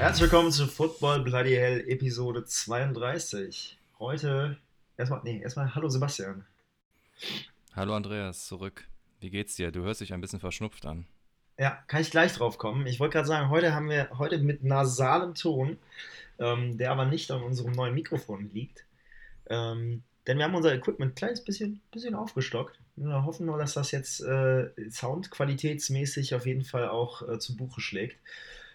Herzlich willkommen zu Football Bloody Hell Episode 32. Heute erstmal, nee, erstmal Hallo Sebastian. Hallo Andreas, zurück. Wie geht's dir? Du hörst dich ein bisschen verschnupft an. Ja, kann ich gleich drauf kommen. Ich wollte gerade sagen, heute haben wir heute mit nasalem Ton, ähm, der aber nicht an unserem neuen Mikrofon liegt. Ähm, denn wir haben unser Equipment ein kleines bisschen, bisschen aufgestockt. Wir hoffen nur, dass das jetzt äh, soundqualitätsmäßig auf jeden Fall auch äh, zu Buche schlägt.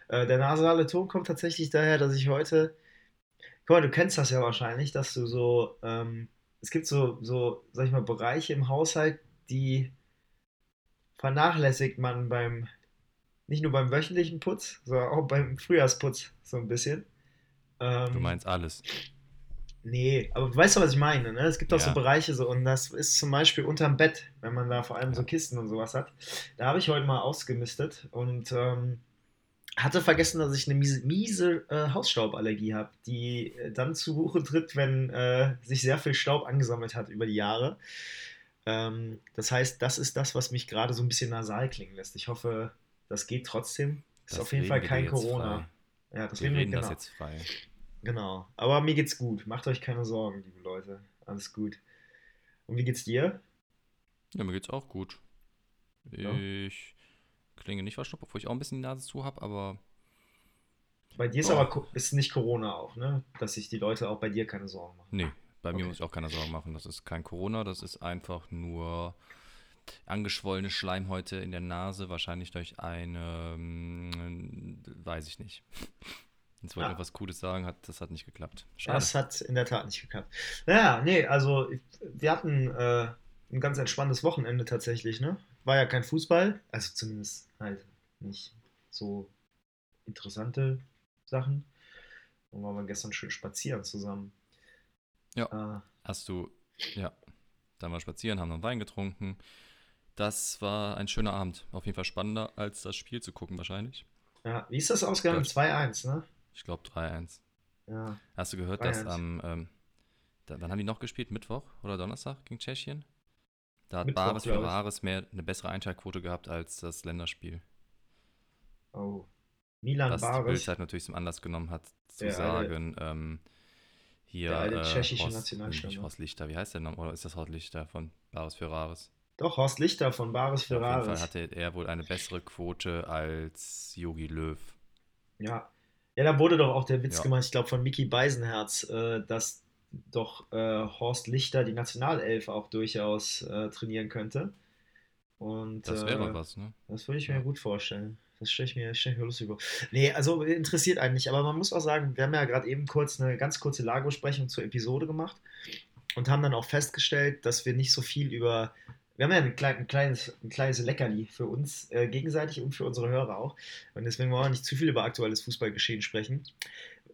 Äh, der nasale Ton kommt tatsächlich daher, dass ich heute. Guck mal, du kennst das ja wahrscheinlich, dass du so. Ähm, es gibt so, so, sag ich mal, Bereiche im Haushalt, die vernachlässigt man beim. Nicht nur beim wöchentlichen Putz, sondern auch beim Frühjahrsputz so ein bisschen. Ähm, du meinst alles. Nee, aber du weißt doch, was ich meine. Ne? Es gibt auch ja. so Bereiche so, und das ist zum Beispiel unterm Bett, wenn man da vor allem so Kisten und sowas hat. Da habe ich heute mal ausgemistet und ähm, hatte vergessen, dass ich eine miese, miese äh, Hausstauballergie habe, die äh, dann zu Buche tritt, wenn äh, sich sehr viel Staub angesammelt hat über die Jahre. Ähm, das heißt, das ist das, was mich gerade so ein bisschen nasal klingen lässt. Ich hoffe, das geht trotzdem. Ist das auf jeden Fall kein Corona. Frei. Ja, das wir reden, reden genau. das jetzt frei. Genau. Aber mir geht's gut. Macht euch keine Sorgen, liebe Leute. Alles gut. Und wie geht's dir? Ja, mir geht's auch gut. Ja. Ich klinge nicht verschnupft, obwohl ich auch ein bisschen die Nase zu habe, aber. Bei dir ist oh. aber ist nicht Corona auch, ne? Dass sich die Leute auch bei dir keine Sorgen machen. Nee, bei okay. mir muss ich auch keine Sorgen machen. Das ist kein Corona, das ist einfach nur angeschwollene Schleimhäute in der Nase, wahrscheinlich durch eine, hm, weiß ich nicht. Jetzt wollte ich ja. etwas Cooles sagen, hat, das hat nicht geklappt. Schade. Das hat in der Tat nicht geklappt. Naja, nee, also wir hatten äh, ein ganz entspanntes Wochenende tatsächlich, ne? War ja kein Fußball, also zumindest halt nicht so interessante Sachen. Und waren wir gestern schön spazieren zusammen. Ja. Äh, Hast du, ja, dann mal spazieren, haben noch Wein getrunken. Das war ein schöner Abend. Auf jeden Fall spannender, als das Spiel zu gucken, wahrscheinlich. Ja, wie ist das ausgegangen? 2-1, ne? Ich glaube 3-1. Ja. Hast du gehört, dass am, ähm, da, wann haben die noch gespielt? Mittwoch oder Donnerstag gegen Tschechien? Da hat Mittwoch, Baris Ferraris mehr eine bessere Einschaltquote gehabt als das Länderspiel. Oh. Milan Was Baris. die Bildzeit natürlich zum Anlass genommen hat, zu sagen, alte, ähm, hier der alte äh, tschechische Horst, Nationalstürmer. Horst Lichter, wie heißt der noch? Oder ist das Horst Lichter von Baris Ferraris? Doch, Horst Lichter von Baris Ferraris. Auf jeden Fall hatte er wohl eine bessere Quote als Yogi Löw. Ja, ja, da wurde doch auch der Witz ja. gemacht, ich glaube von Mickey Beisenherz, äh, dass doch äh, Horst Lichter die Nationalelf auch durchaus äh, trainieren könnte. Und, das wäre äh, was, ne? Das würde ich mir ja. gut vorstellen. Das stelle ich, mir, stell ich mir lustig vor. Nee, also interessiert eigentlich, aber man muss auch sagen, wir haben ja gerade eben kurz eine ganz kurze Lagebesprechung zur Episode gemacht und haben dann auch festgestellt, dass wir nicht so viel über wir haben ja ein, klein, ein, kleines, ein kleines Leckerli für uns äh, gegenseitig und für unsere Hörer auch. Und deswegen wollen wir nicht zu viel über aktuelles Fußballgeschehen sprechen.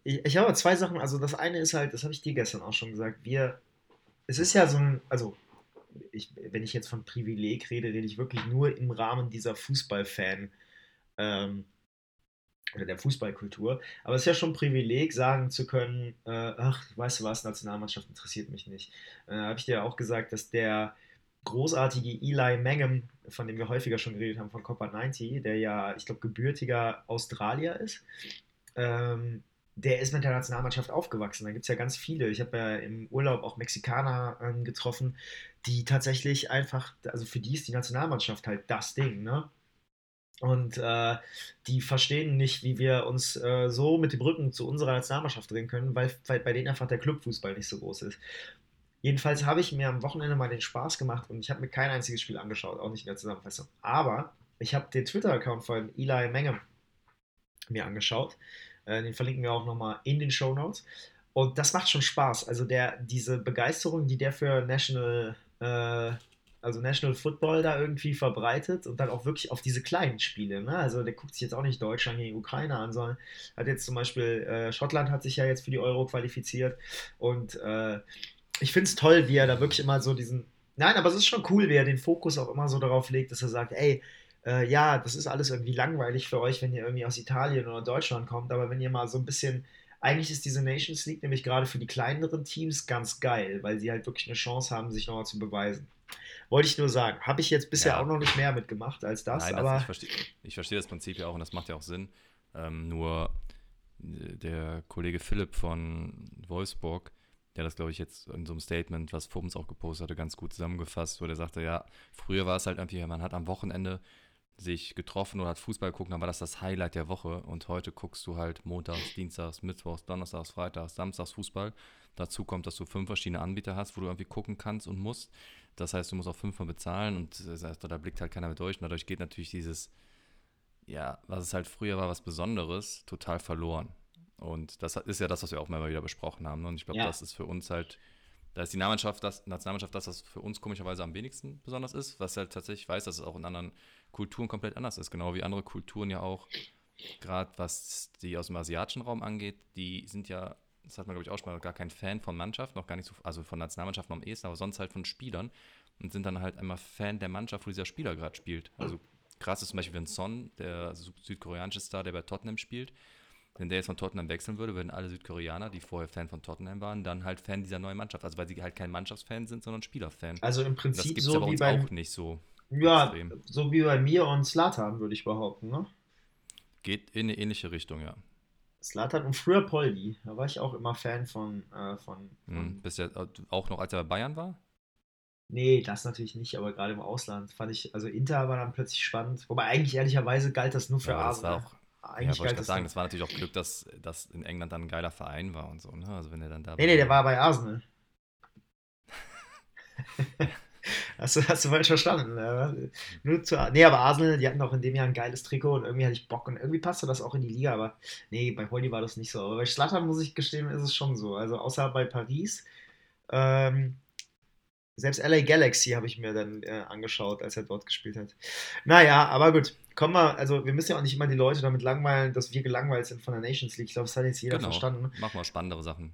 Ich, ich habe zwei Sachen. Also, das eine ist halt, das habe ich dir gestern auch schon gesagt. Wir, es ist ja so ein, also, ich, wenn ich jetzt von Privileg rede, rede ich wirklich nur im Rahmen dieser Fußballfan. Ähm, oder der Fußballkultur. Aber es ist ja schon ein Privileg, sagen zu können, äh, ach, weißt du was, Nationalmannschaft interessiert mich nicht. Äh, habe ich dir auch gesagt, dass der großartige Eli Mangum, von dem wir häufiger schon geredet haben, von Copper 90, der ja, ich glaube, gebürtiger Australier ist. Ähm, der ist mit der Nationalmannschaft aufgewachsen. Da gibt es ja ganz viele. Ich habe ja im Urlaub auch Mexikaner ähm, getroffen, die tatsächlich einfach, also für die ist die Nationalmannschaft halt das Ding, ne? Und äh, die verstehen nicht, wie wir uns äh, so mit dem Rücken zu unserer Nationalmannschaft drehen können, weil, weil bei denen einfach der Clubfußball nicht so groß ist. Jedenfalls habe ich mir am Wochenende mal den Spaß gemacht und ich habe mir kein einziges Spiel angeschaut, auch nicht in der Zusammenfassung. Aber ich habe den Twitter-Account von Eli Menge mir angeschaut. Äh, den verlinken wir auch nochmal in den Show Notes. Und das macht schon Spaß. Also der, diese Begeisterung, die der für National, äh, also National Football da irgendwie verbreitet und dann auch wirklich auf diese kleinen Spiele. Ne? Also der guckt sich jetzt auch nicht Deutschland gegen Ukraine an, sondern hat jetzt zum Beispiel, äh, Schottland hat sich ja jetzt für die Euro qualifiziert und äh, ich finde es toll, wie er da wirklich immer so diesen. Nein, aber es ist schon cool, wie er den Fokus auch immer so darauf legt, dass er sagt, ey, äh, ja, das ist alles irgendwie langweilig für euch, wenn ihr irgendwie aus Italien oder Deutschland kommt, aber wenn ihr mal so ein bisschen. Eigentlich ist diese Nations League nämlich gerade für die kleineren Teams ganz geil, weil sie halt wirklich eine Chance haben, sich nochmal zu beweisen. Wollte ich nur sagen. Habe ich jetzt bisher ja. auch noch nicht mehr mitgemacht als das. Nein, aber das, ich verstehe versteh das Prinzip ja auch und das macht ja auch Sinn. Ähm, nur der Kollege Philipp von Wolfsburg, der das, glaube ich, jetzt in so einem Statement, was Fums auch gepostet hatte, ganz gut zusammengefasst, wo der sagte, ja, früher war es halt irgendwie, man hat am Wochenende sich getroffen oder hat Fußball geguckt, dann war das das Highlight der Woche und heute guckst du halt montags, dienstags, mittwochs, donnerstags, freitags, samstags Fußball. Dazu kommt, dass du fünf verschiedene Anbieter hast, wo du irgendwie gucken kannst und musst. Das heißt, du musst auch fünfmal bezahlen und das heißt, da blickt halt keiner mehr durch und dadurch geht natürlich dieses, ja, was es halt früher war, was Besonderes, total verloren. Und das ist ja das, was wir auch mal wieder besprochen haben. Ne? Und ich glaube, ja. das ist für uns halt, da ist die Nationalmannschaft das, Nationalmannschaft das, was für uns komischerweise am wenigsten besonders ist, was halt tatsächlich weiß, dass es auch in anderen Kulturen komplett anders ist. Genau wie andere Kulturen ja auch, gerade was die aus dem asiatischen Raum angeht, die sind ja, das hat man glaube ich auch schon mal, gar kein Fan von Mannschaft, noch gar nicht so, also von Nationalmannschaften am ehesten, aber sonst halt von Spielern und sind dann halt einmal Fan der Mannschaft, wo dieser Spieler gerade spielt. Also krass ist zum Beispiel, Son, der südkoreanische Star, der bei Tottenham spielt, wenn der jetzt von Tottenham wechseln würde, würden alle Südkoreaner, die vorher Fan von Tottenham waren, dann halt Fan dieser neuen Mannschaft. Also weil sie halt kein Mannschaftsfan sind, sondern Spielerfan. Also im Prinzip das gibt's so aber wie uns bei auch nicht so. Ja, extrem. so wie bei mir und Slatan, würde ich behaupten, ne? Geht in eine ähnliche Richtung, ja. Slatan und früher Poldi. Da war ich auch immer Fan von. Äh, von, von Mhm. Bist ja auch noch, als er bei Bayern war? Nee, das natürlich nicht, aber gerade im Ausland fand ich, also Inter war dann plötzlich spannend. Wobei eigentlich ehrlicherweise galt das nur für Ja, aber das war Arsenal. Auch, ja, Eigentlich wollte ich gerade sagen, das war natürlich auch Glück, dass das in England dann ein geiler Verein war und so, ne? Also wenn er dann da Nee, nee, der war bei Arsenal. Hast du, hast du falsch verstanden. Ja. Nur zu, nee, aber Arsenal, die hatten auch in dem Jahr ein geiles Trikot und irgendwie hatte ich Bock und irgendwie passte das auch in die Liga, aber nee, bei Holly war das nicht so. Aber bei Slatan muss ich gestehen, ist es schon so. Also außer bei Paris. Ähm, selbst LA Galaxy habe ich mir dann äh, angeschaut, als er dort gespielt hat. Naja, aber gut. Kommen wir, also wir müssen ja auch nicht immer die Leute damit langweilen, dass wir gelangweilt sind von der Nations League. Ich glaube, das hat jetzt jeder Genau. verstanden. Mach mal spannendere Sachen.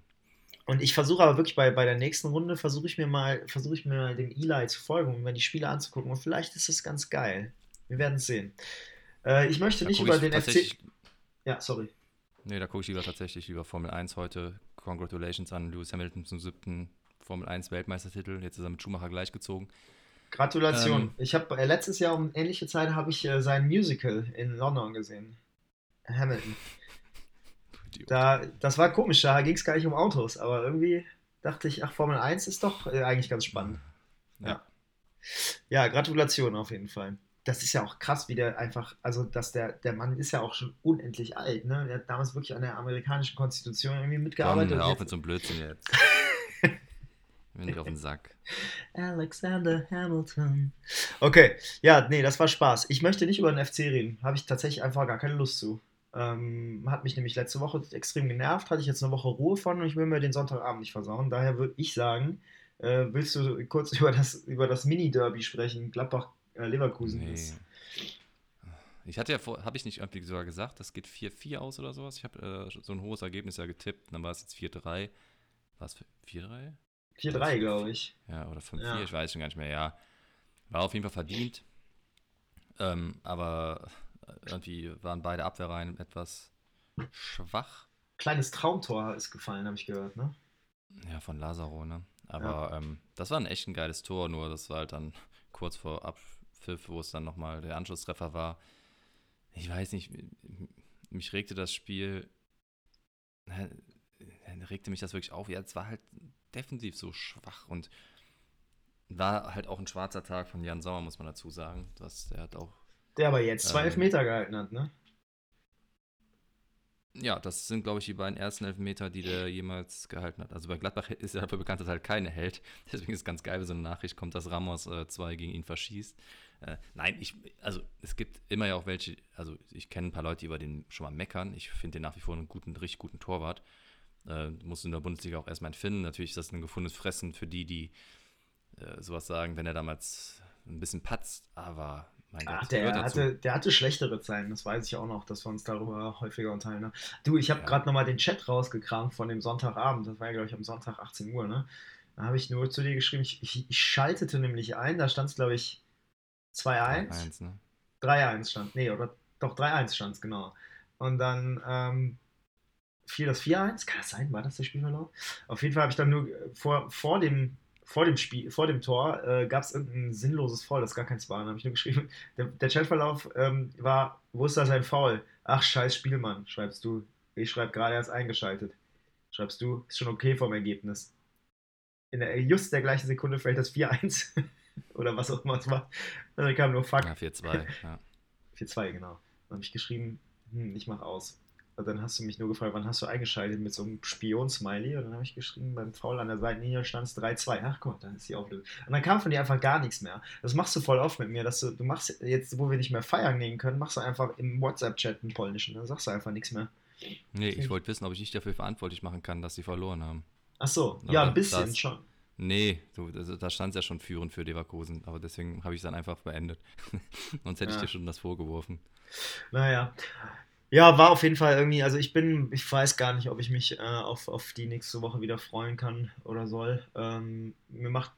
Und ich versuche aber wirklich bei, bei der nächsten Runde, versuche ich mir mal, versuche ich mir mal dem Eli zu folgen und mir die Spiele anzugucken. Und vielleicht ist es ganz geil. Wir werden es sehen. Äh, ich möchte Da nicht über ich den FC. Ja, sorry. nee, da gucke ich lieber tatsächlich über Formel 1 heute. Congratulations an Lewis Hamilton zum siebten Formel 1 Weltmeistertitel. Jetzt ist er mit Schumacher gleichgezogen. Gratulation. Ähm, ich habe äh, letztes Jahr um ähnliche Zeit habe ich äh, sein Musical in London gesehen. Hamilton. Da, das war komisch, da ging es gar nicht um Autos, aber irgendwie dachte ich, ach, Formel 1 ist doch äh, eigentlich ganz spannend. Ja. Ja, Gratulation auf jeden Fall. Das ist ja auch krass, wie der einfach, also dass der, der Mann ist ja auch schon unendlich alt, ne? Der hat damals wirklich an der amerikanischen Konstitution irgendwie Komm, mitgearbeitet. hör und auf jetzt- mit so einem Blödsinn jetzt. Mir nicht auf den Sack. Alexander Hamilton. Okay, ja, nee, das war Spaß. Ich möchte nicht über den FC reden. Habe ich tatsächlich einfach gar keine Lust zu. Ähm, hat mich nämlich letzte Woche extrem genervt, hatte ich jetzt eine Woche Ruhe von und ich will mir den Sonntagabend nicht versauen. Daher würde ich sagen, äh, willst du kurz über das, über das Mini-Derby sprechen? Gladbach-Leverkusen Nee. ist. Ich hatte ja vor, habe ich nicht irgendwie sogar gesagt, das geht 4-4 aus oder sowas? Ich habe äh, so ein hohes Ergebnis ja getippt, dann war es jetzt 4-3. War es 4-3? 4-3, glaube ich. Ja, oder 5-4, Ja. ich weiß schon gar nicht mehr. Ja, war auf jeden Fall verdient. Ähm, aber irgendwie waren beide Abwehrreihen etwas schwach. Kleines Traumtor ist gefallen, habe ich gehört, ne? Ja, von Lazaro, ne? Aber ähm, das war ein echt ein geiles Tor, nur das war halt dann kurz vor Abpfiff, wo es dann nochmal der Anschlusstreffer war. Ich weiß nicht, mich regte das Spiel, regte mich das wirklich auf. Ja, es war halt defensiv so schwach und war halt auch ein schwarzer Tag von Jan Sommer, muss man dazu sagen. Das, der hat auch Der aber jetzt zwei Ähm. Elfmeter gehalten hat, ne? Ja, das sind, glaube ich, die beiden ersten Elfmeter, die der jemals gehalten hat. Also bei Gladbach ist er dafür bekannt, dass er halt keine hält. Deswegen ist es ganz geil, wenn so eine Nachricht kommt, dass Ramos äh, zwei gegen ihn verschießt. Äh, nein, ich, also es gibt immer ja auch welche, also ich kenne ein paar Leute, die über den schon mal meckern. Ich finde den nach wie vor einen guten, richtig guten Torwart. Äh, muss in der Bundesliga auch erstmal finden. Natürlich ist das ein gefundenes Fressen für die, die äh, sowas sagen, wenn er damals ein bisschen patzt, aber mein Ach, Gott, der gehört dazu. hatte, der hatte schlechtere Zeiten, das weiß ich auch noch, dass wir uns darüber häufiger unterhalten. haben. Du, ich habe Ja. gerade nochmal den Chat rausgekramt von dem Sonntagabend, das war ja, glaube ich, am Sonntag 18 Uhr, ne? Da habe ich nur zu dir geschrieben, ich, ich, ich schaltete nämlich ein, da stand es, glaube ich, 2-1. 1, ne? 3-1 stand, nee, oder doch 3-1 stand es, genau. Und dann ähm, fiel das 4-1, kann das sein, war das der Spielverlauf? Auf jeden Fall habe ich dann nur äh, vor, vor dem vor dem Spiel, vor dem Tor äh, gab es irgendein sinnloses Foul, das gar keins war. Dann habe ich nur geschrieben, der, der Chatverlauf ähm, war, wo ist da sein Foul? Ach, scheiß Spielmann, schreibst du Ich schreibe gerade erst eingeschaltet. Schreibst du, ist schon okay vom Ergebnis. In der just der gleichen Sekunde fällt das 4-1 oder was auch immer es war. Dann kam nur Fuck. Ja, 4-2. Ja. 4-2, genau. Dann habe ich geschrieben, hm, ich mach aus. Und dann hast du mich nur gefragt, wann hast du eingeschaltet mit so einem Spion-Smiley? Und dann habe ich geschrieben, beim Foul an der Seitenlinie stand es 3-2. Ach mal, dann ist die Auflösung. Und dann kam von dir einfach gar nichts mehr. Das machst du voll oft mit mir, dass du, du machst jetzt, wo wir nicht mehr feiern gehen können, machst du einfach im WhatsApp-Chat einen polnischen. Dann sagst du einfach nichts mehr. Nee, ich wollte wissen, ob ich dich dafür verantwortlich machen kann, dass sie verloren haben. Ach so, ja, ein bisschen das, schon. Nee, du, da stand es ja schon führend für Leverkusen, aber deswegen habe ich es dann einfach beendet. Sonst hätte ja. ich dir schon das vorgeworfen. Naja. Ja, war auf jeden Fall irgendwie, also ich bin, ich weiß gar nicht, ob ich mich äh, auf, auf die nächste Woche wieder freuen kann oder soll. Ähm, mir macht,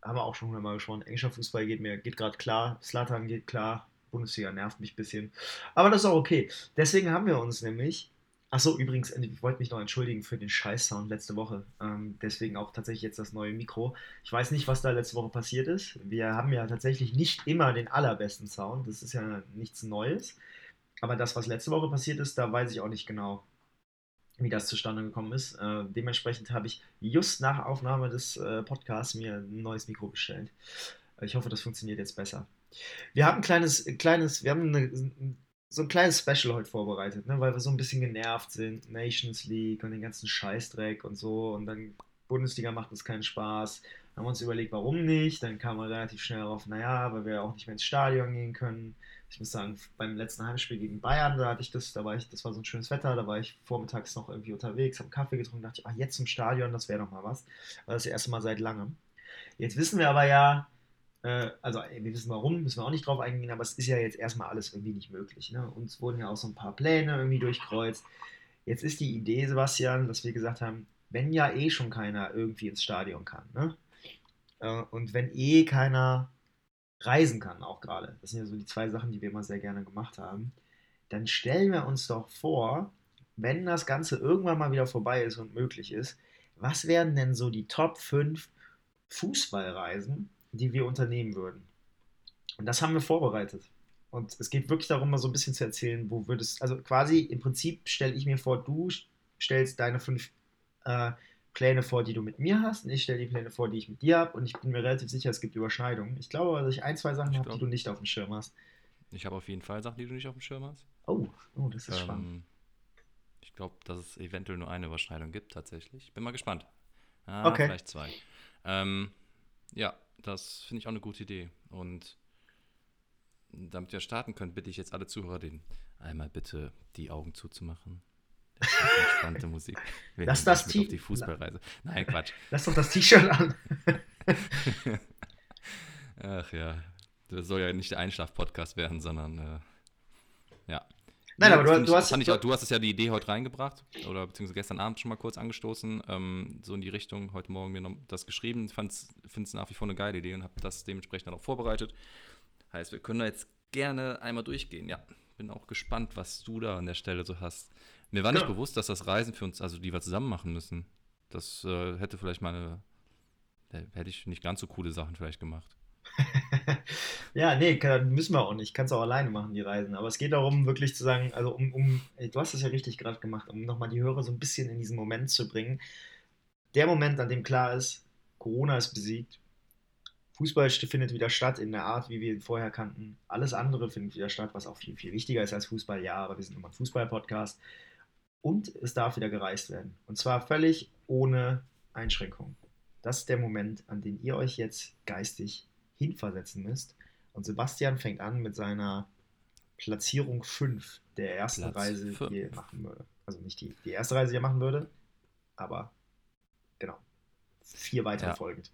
haben wir auch schon hundertmal gesprochen, englischer Fußball geht mir, geht gerade klar, Slatan geht klar, Bundesliga nervt mich ein bisschen. Aber das ist auch okay. Deswegen haben wir uns nämlich Achso, übrigens, ich wollte mich noch entschuldigen für den Scheiß-Sound letzte Woche. Ähm, deswegen auch tatsächlich jetzt das neue Mikro. Ich weiß nicht, was da letzte Woche passiert ist. Wir haben ja tatsächlich nicht immer den allerbesten Sound. Das ist ja nichts Neues. Aber das, was letzte Woche passiert ist, da weiß ich auch nicht genau, wie das zustande gekommen ist. Äh, dementsprechend habe ich just nach Aufnahme des äh, Podcasts mir ein neues Mikro bestellt. Ich hoffe, das funktioniert jetzt besser. Wir haben ein kleines, kleines, wir haben eine, so ein kleines Special heute vorbereitet, ne? weil wir so ein bisschen genervt sind. Nations League und den ganzen Scheißdreck und so. Und dann Bundesliga macht uns keinen Spaß. Dann haben wir uns überlegt, warum nicht. Dann kam man relativ schnell darauf, naja, weil wir auch nicht mehr ins Stadion gehen können. Ich muss sagen, beim letzten Heimspiel gegen Bayern, da hatte ich das, da war ich, das war so ein schönes Wetter, da war ich vormittags noch irgendwie unterwegs, habe Kaffee getrunken, dachte ich, ach, jetzt zum Stadion, das wäre doch mal was. War das erste Mal seit langem. Jetzt wissen wir aber ja, äh, also wir wissen warum, müssen wir auch nicht drauf eingehen, aber es ist ja jetzt erstmal alles irgendwie nicht möglich. Ne? Uns wurden ja auch so ein paar Pläne irgendwie durchkreuzt. Jetzt ist die Idee, Sebastian, dass wir gesagt haben, wenn ja eh schon keiner irgendwie ins Stadion kann, ne? Äh, und wenn eh keiner reisen kann, auch gerade, das sind ja so die zwei Sachen, die wir immer sehr gerne gemacht haben, dann stellen wir uns doch vor, wenn das Ganze irgendwann mal wieder vorbei ist und möglich ist, was wären denn so die Top 5 Fußballreisen, die wir unternehmen würden. Und das haben wir vorbereitet. Und es geht wirklich darum, mal so ein bisschen zu erzählen, wo würdest, also quasi im Prinzip stelle ich mir vor, du stellst deine fünf äh, Pläne vor, die du mit mir hast, und ich stelle die Pläne vor, die ich mit dir habe, und ich bin mir relativ sicher, es gibt Überschneidungen. Ich glaube, dass ich ein, zwei Sachen habe, die du nicht auf dem Schirm hast. Ich habe auf jeden Fall Sachen, die du nicht auf dem Schirm hast. Oh, oh das ist ähm, spannend. Ich glaube, dass es eventuell nur eine Überschneidung gibt, tatsächlich. Bin mal gespannt. Ah, okay. Vielleicht zwei. Ähm, ja, das finde ich auch eine gute Idee. Und damit wir starten können, bitte ich jetzt alle Zuhörer, den einmal bitte die Augen zuzumachen. Entspannte Musik. Wir Lass das T die Fußballreise. Nein, Quatsch. Lass doch das T-Shirt an. Ach ja, das soll ja nicht der Einschlaf-Podcast werden, sondern äh, ja. Nein, ja, aber du, du hast. Ich, du hast es ja die Idee heute reingebracht oder beziehungsweise gestern Abend schon mal kurz angestoßen, ähm, so in die Richtung, heute Morgen mir noch das geschrieben. Ich finde es nach wie vor eine geile Idee und habe das dementsprechend dann auch vorbereitet. Heißt, wir können da jetzt gerne einmal durchgehen. Ja, bin auch gespannt, was du da an der Stelle so hast. Mir war nicht ja. bewusst, dass das Reisen für uns, also die wir zusammen machen müssen, das äh, hätte vielleicht meine, hätte ich nicht ganz so coole Sachen vielleicht gemacht. ja, nee, kann, müssen wir auch nicht. Kannst auch alleine machen, die Reisen. Aber es geht darum, wirklich zu sagen, also um, um du hast das ja richtig gerade gemacht, um nochmal die Hörer so ein bisschen in diesen Moment zu bringen. Der Moment, an dem klar ist, Corona ist besiegt. Fußball findet wieder statt in der Art, wie wir ihn vorher kannten. Alles andere findet wieder statt, was auch viel, viel wichtiger ist als Fußball. Ja, aber wir sind immer ein Fußball-Podcast. Und es darf wieder gereist werden. Und zwar völlig ohne Einschränkung. Das ist der Moment, an den ihr euch jetzt geistig hinversetzen müsst. Und Sebastian fängt an mit seiner Platzierung 5 der ersten Platz Reise, 5. die er machen würde. Also nicht die, die erste Reise, die er machen würde, aber genau. Vier weitere ja. folgend.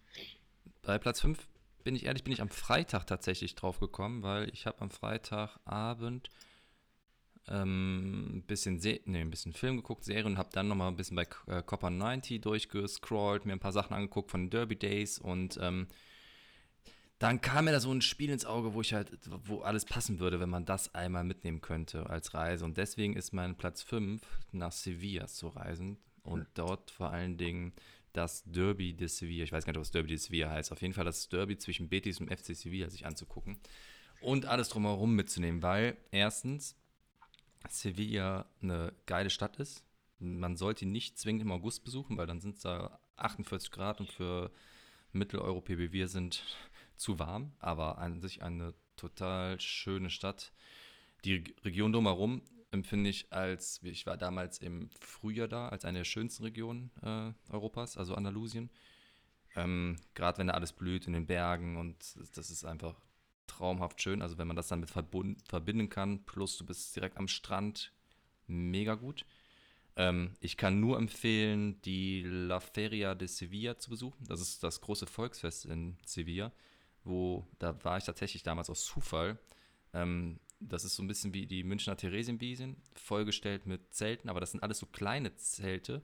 Bei Platz 5 bin ich ehrlich, bin ich am Freitag tatsächlich drauf gekommen, weil ich habe am Freitagabend ähm, ein bisschen Se nee, ein bisschen Film geguckt, Serien und habe dann nochmal ein bisschen bei äh, Copper 90 durchgescrollt, mir ein paar Sachen angeguckt von Derby Days und ähm, dann kam mir da so ein Spiel ins Auge, wo ich halt, wo alles passen würde, wenn man das einmal mitnehmen könnte als Reise. Und deswegen ist mein Platz 5 nach Sevilla zu reisen und dort vor allen Dingen das Derby de Sevilla, ich weiß gar nicht, ob das Derby de Sevilla heißt, auf jeden Fall das Derby zwischen Betis und FC Sevilla sich anzugucken und alles drumherum mitzunehmen, weil erstens Sevilla eine geile Stadt ist. Man sollte ihn nicht zwingend im August besuchen, weil dann sind es da 48 Grad und für Mitteleuropäer wie wir sind zu warm, aber an sich eine total schöne Stadt. Die Region drumherum empfinde ich als, ich war damals im Frühjahr da, als eine der schönsten Regionen äh, Europas, also Andalusien. Ähm, Gerade wenn da alles blüht in den Bergen und das ist einfach traumhaft schön. Also wenn man das dann mit verbinden kann, plus du bist direkt am Strand, mega gut. Ähm, ich kann nur empfehlen, die La Feria de Sevilla zu besuchen. Das ist das große Volksfest in Sevilla, wo, da war ich tatsächlich damals aus Zufall. Ähm, das ist so ein bisschen wie die Münchner Theresienwiesen, vollgestellt mit Zelten, aber das sind alles so kleine Zelte,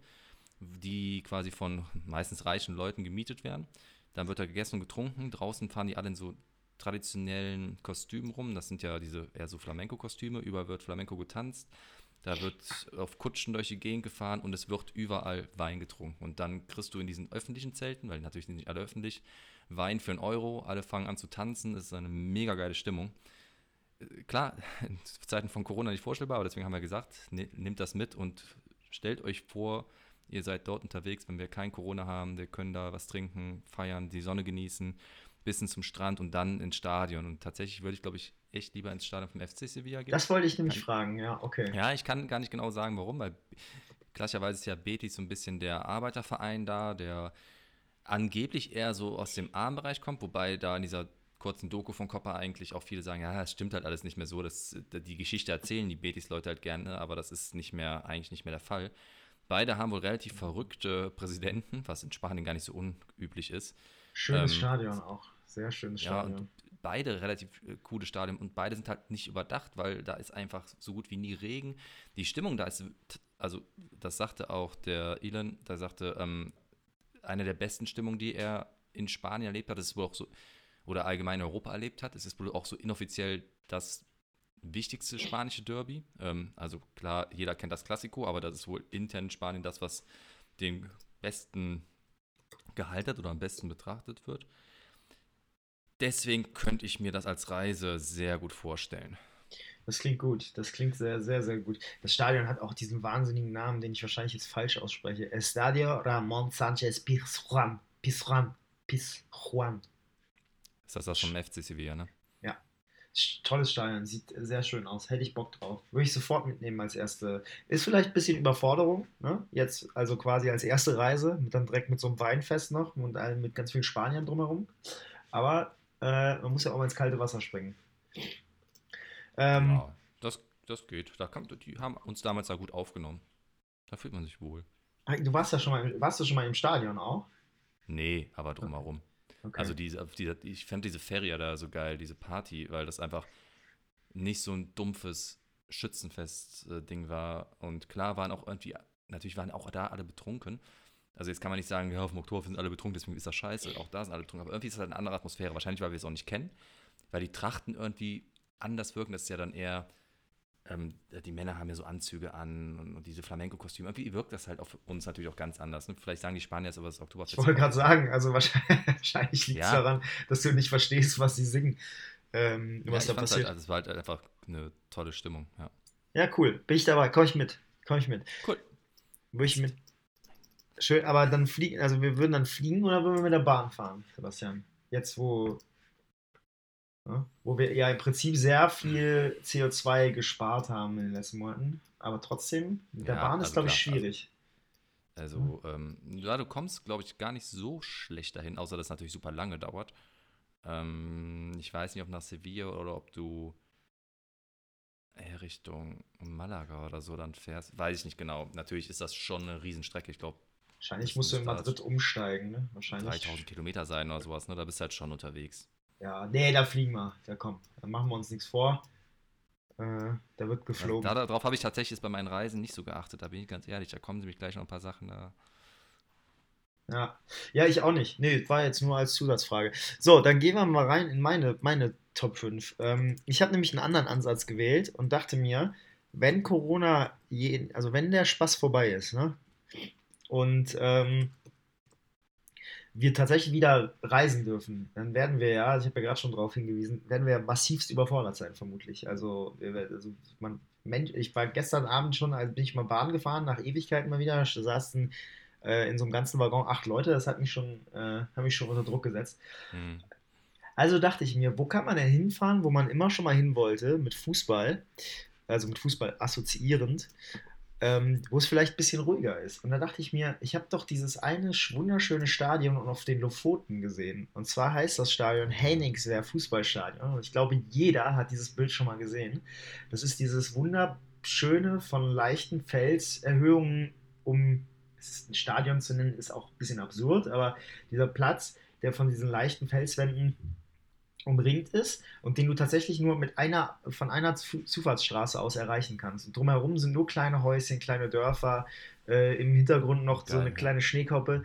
die quasi von meistens reichen Leuten gemietet werden. Dann wird da gegessen und getrunken. Draußen fahren die alle in so traditionellen Kostümen rum. Das sind ja diese eher so Flamenco-Kostüme. Überall wird Flamenco getanzt. Da wird auf Kutschen durch die Gegend gefahren und es wird überall Wein getrunken. Und dann kriegst du in diesen öffentlichen Zelten, weil natürlich sind nicht alle öffentlich, Wein für einen Euro. Alle fangen an zu tanzen. Es ist eine mega geile Stimmung. Äh, klar, in Zeiten von Corona nicht vorstellbar, aber deswegen haben wir gesagt, ne, nehmt das mit und stellt euch vor, ihr seid dort unterwegs, wenn wir kein Corona haben, wir können da was trinken, feiern, die Sonne genießen, bisschen zum Strand und dann ins Stadion. Und tatsächlich würde ich, glaube ich, echt lieber ins Stadion vom FC Sevilla gehen. Das wollte ich nämlich kann, fragen, ja, okay. Ja, ich kann gar nicht genau sagen, warum, weil klassischerweise ist ja Betis so ein bisschen der Arbeiterverein da, der angeblich eher so aus dem Armenbereich kommt, wobei da in dieser kurzen Doku von Copper eigentlich auch viele sagen, ja, es stimmt halt alles nicht mehr so, dass die Geschichte erzählen die Betis-Leute halt gerne, aber das ist nicht mehr, eigentlich nicht mehr der Fall. Beide haben wohl relativ verrückte Präsidenten, was in Spanien gar nicht so unüblich ist. Schönes ähm, Stadion auch. Sehr schönes Stadion. Ja, beide relativ äh, coole Stadien und beide sind halt nicht überdacht, weil da ist einfach so gut wie nie Regen. Die Stimmung da ist, also das sagte auch der Elon, der sagte, ähm, eine der besten Stimmungen, die er in Spanien erlebt hat, das ist wohl auch so, oder allgemein in Europa erlebt hat, es ist wohl auch so inoffiziell das wichtigste spanische Derby. Ähm, also klar, jeder kennt das Klassiko, aber das ist wohl intern in Spanien das, was den besten gehalten oder am besten betrachtet wird. Deswegen könnte ich mir das als Reise sehr gut vorstellen. Das klingt gut. Das klingt sehr, sehr, sehr gut. Das Stadion hat auch diesen wahnsinnigen Namen, den ich wahrscheinlich jetzt falsch ausspreche. Estadio Ramon Sanchez Pizjuan. Pizjuan. Pizjuan. Ist das das vom FC Sevilla, ne? Ja. Tolles Stadion. Sieht sehr schön aus. Hätte ich Bock drauf. Würde ich sofort mitnehmen als erste. Ist vielleicht ein bisschen Überforderung, ne? Jetzt, also quasi als erste Reise. Mit dann direkt mit so einem Weinfest noch und mit ganz vielen Spaniern drumherum. Aber äh, man muss ja auch mal ins kalte Wasser springen. Ähm, ja, das, das geht. Da kam, die haben uns damals da gut aufgenommen. Da fühlt man sich wohl. Ah, du warst ja schon mal, warst du schon mal im Stadion auch? Nee, aber drumherum. Okay. Also diese, diese, ich fand diese Feria da so geil, diese Party, weil das einfach nicht so ein dumpfes Schützenfest-Ding war. Und klar waren auch irgendwie, natürlich waren auch da alle betrunken. Also jetzt kann man nicht sagen, ja, auf dem Oktober sind alle betrunken, deswegen ist das scheiße. Auch da sind alle betrunken. Aber irgendwie ist das halt eine andere Atmosphäre. Wahrscheinlich, weil wir es auch nicht kennen. Weil die Trachten irgendwie anders wirken. Das ist ja dann eher, ähm, die Männer haben ja so Anzüge an und, und diese Flamenco-Kostüme. Irgendwie wirkt das halt auf uns natürlich auch ganz anders. Ne? Vielleicht sagen die Spanier jetzt aber das Oktoberfest. Ich wollte gerade sagen, also wahrscheinlich liegt es ja. daran, dass du nicht verstehst, was sie singen. Ähm, was ja, da passiert. Halt, also es war halt einfach eine tolle Stimmung, ja. Ja, cool. Bin ich dabei. Komm ich mit. Komm ich mit. Cool. Würde ich mit. Schön, aber dann fliegen, also wir würden dann fliegen oder würden wir mit der Bahn fahren, Sebastian? Jetzt, wo, ja, wo wir ja im Prinzip sehr viel CO2 gespart haben in den letzten Monaten, aber trotzdem, mit der ja, Bahn ist, also glaube ich, schwierig. Also, also ähm, ja, du kommst, glaube ich, gar nicht so schlecht dahin, außer dass es natürlich super lange dauert. Ähm, ich weiß nicht, ob nach Sevilla oder ob du äh, Richtung Malaga oder so dann fährst. Weiß ich nicht genau. Natürlich ist das schon eine Riesenstrecke. Ich glaube, Wahrscheinlich musst du in Madrid umsteigen, ne? Wahrscheinlich. 3000 Kilometer sein oder sowas, ne? Da bist du halt schon unterwegs. Ja, nee, da fliegen wir. Ja, komm, da machen wir uns nichts vor. Äh, da wird geflogen. Ja, darauf habe ich tatsächlich bei meinen Reisen nicht so geachtet, da bin ich ganz ehrlich. Da kommen nämlich gleich noch ein paar Sachen da. Ja. ja, ich auch nicht. Nee, war jetzt nur als Zusatzfrage. So, dann gehen wir mal rein in meine, meine Top 5. Ähm, ich habe nämlich einen anderen Ansatz gewählt und dachte mir, wenn Corona, je, also wenn der Spaß vorbei ist, ne, und ähm, wir tatsächlich wieder reisen dürfen, dann werden wir ja, ich habe ja gerade schon darauf hingewiesen, werden wir massivst überfordert sein, vermutlich. Also, also man, Mensch, ich war gestern Abend schon, also bin ich mal Bahn gefahren, nach Ewigkeiten mal wieder, da saßen äh, in so einem ganzen Waggon acht Leute, das hat mich schon, äh, hat mich schon unter Druck gesetzt. Mhm. Also dachte ich mir, wo kann man denn hinfahren, wo man immer schon mal hin wollte, mit Fußball, also mit Fußball assoziierend, ähm, wo es vielleicht ein bisschen ruhiger ist. Und da dachte ich mir, ich habe doch dieses eine wunderschöne Stadion auf den Lofoten gesehen. Und zwar heißt das Stadion Henningswehr Fußballstadion. Und ich glaube, jeder hat dieses Bild schon mal gesehen. Das ist dieses wunderschöne, von leichten Felserhöhungen um ein Stadion zu nennen, ist auch ein bisschen absurd, aber dieser Platz, der von diesen leichten Felswänden umringt ist und den du tatsächlich nur mit einer von einer Zufahrtsstraße aus erreichen kannst. Und drumherum sind nur kleine Häuschen, kleine Dörfer, äh, im Hintergrund noch Geil, so eine ja. kleine Schneekoppe.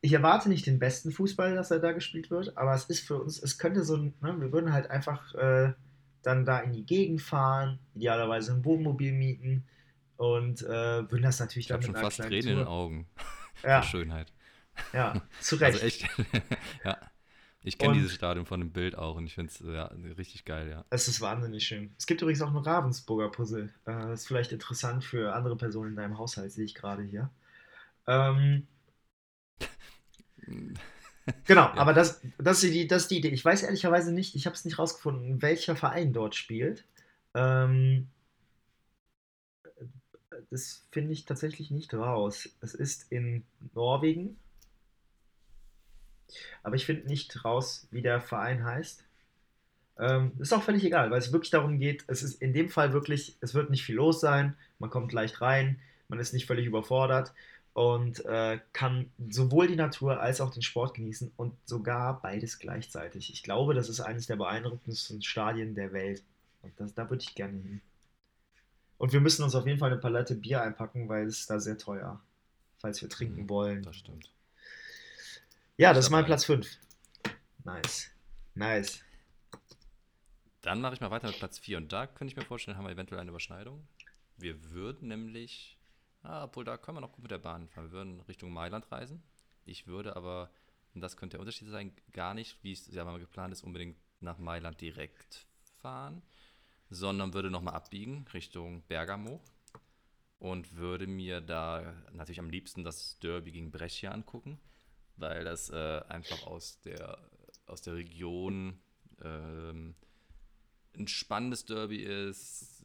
Ich erwarte nicht den besten Fußball, dass er da gespielt wird, aber es ist für uns, es könnte so ne, wir würden halt einfach äh, dann da in die Gegend fahren, idealerweise ein Wohnmobil mieten und äh, würden das natürlich ich dann mit schon fast Tränen Tour. in den Augen. Ja. Schönheit. Ja, zu Recht. Also echt, ja. Ich kenne dieses Stadion von dem Bild auch und ich finde es ja, richtig geil, ja. Es ist wahnsinnig schön. Es gibt übrigens auch ein Ravensburger Puzzle. Äh, das ist vielleicht interessant für andere Personen in deinem Haushalt, sehe ich gerade hier. Ähm, genau, ja. aber das, das, ist die, das ist die Idee. Ich weiß ehrlicherweise nicht, ich habe es nicht rausgefunden, welcher Verein dort spielt. Ähm, das finde ich tatsächlich nicht raus. Es ist in Norwegen aber ich finde nicht raus, wie der Verein heißt. Ähm, ist auch völlig egal, weil es wirklich darum geht, es ist in dem Fall wirklich, es wird nicht viel los sein, man kommt leicht rein, man ist nicht völlig überfordert und äh, kann sowohl die Natur als auch den Sport genießen und sogar beides gleichzeitig. Ich glaube, das ist eines der beeindruckendsten Stadien der Welt. Und das, da würde ich gerne hin. Und wir müssen uns auf jeden Fall eine Palette Bier einpacken, weil es ist da sehr teuer, falls wir trinken mhm, wollen. Das stimmt. Ja, das ist mein Platz 5. Nice. Nice. Dann mache ich mal weiter mit Platz 4. Und da könnte ich mir vorstellen, haben wir eventuell eine Überschneidung. Wir würden nämlich, ah, obwohl da können wir noch gut mit der Bahn fahren. Wir würden Richtung Mailand reisen. Ich würde aber, und das könnte der Unterschied sein, gar nicht, wie es ja mal geplant ist, unbedingt nach Mailand direkt fahren, sondern würde nochmal abbiegen Richtung Bergamo und würde mir da natürlich am liebsten das Derby gegen Brescia angucken weil das äh, einfach aus der, aus der Region ähm, ein spannendes Derby ist,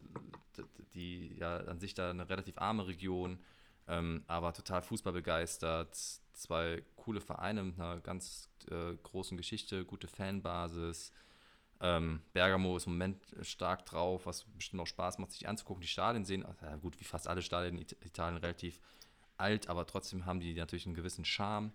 die ja an sich da eine relativ arme Region, ähm, aber total Fußball begeistert, zwei coole Vereine mit einer ganz äh, großen Geschichte, gute Fanbasis. Ähm, Bergamo ist im Moment stark drauf, was bestimmt auch Spaß macht, sich anzugucken. Die Stadien sehen, ja gut, wie fast alle Stadien in Italien relativ alt, aber trotzdem haben die natürlich einen gewissen Charme.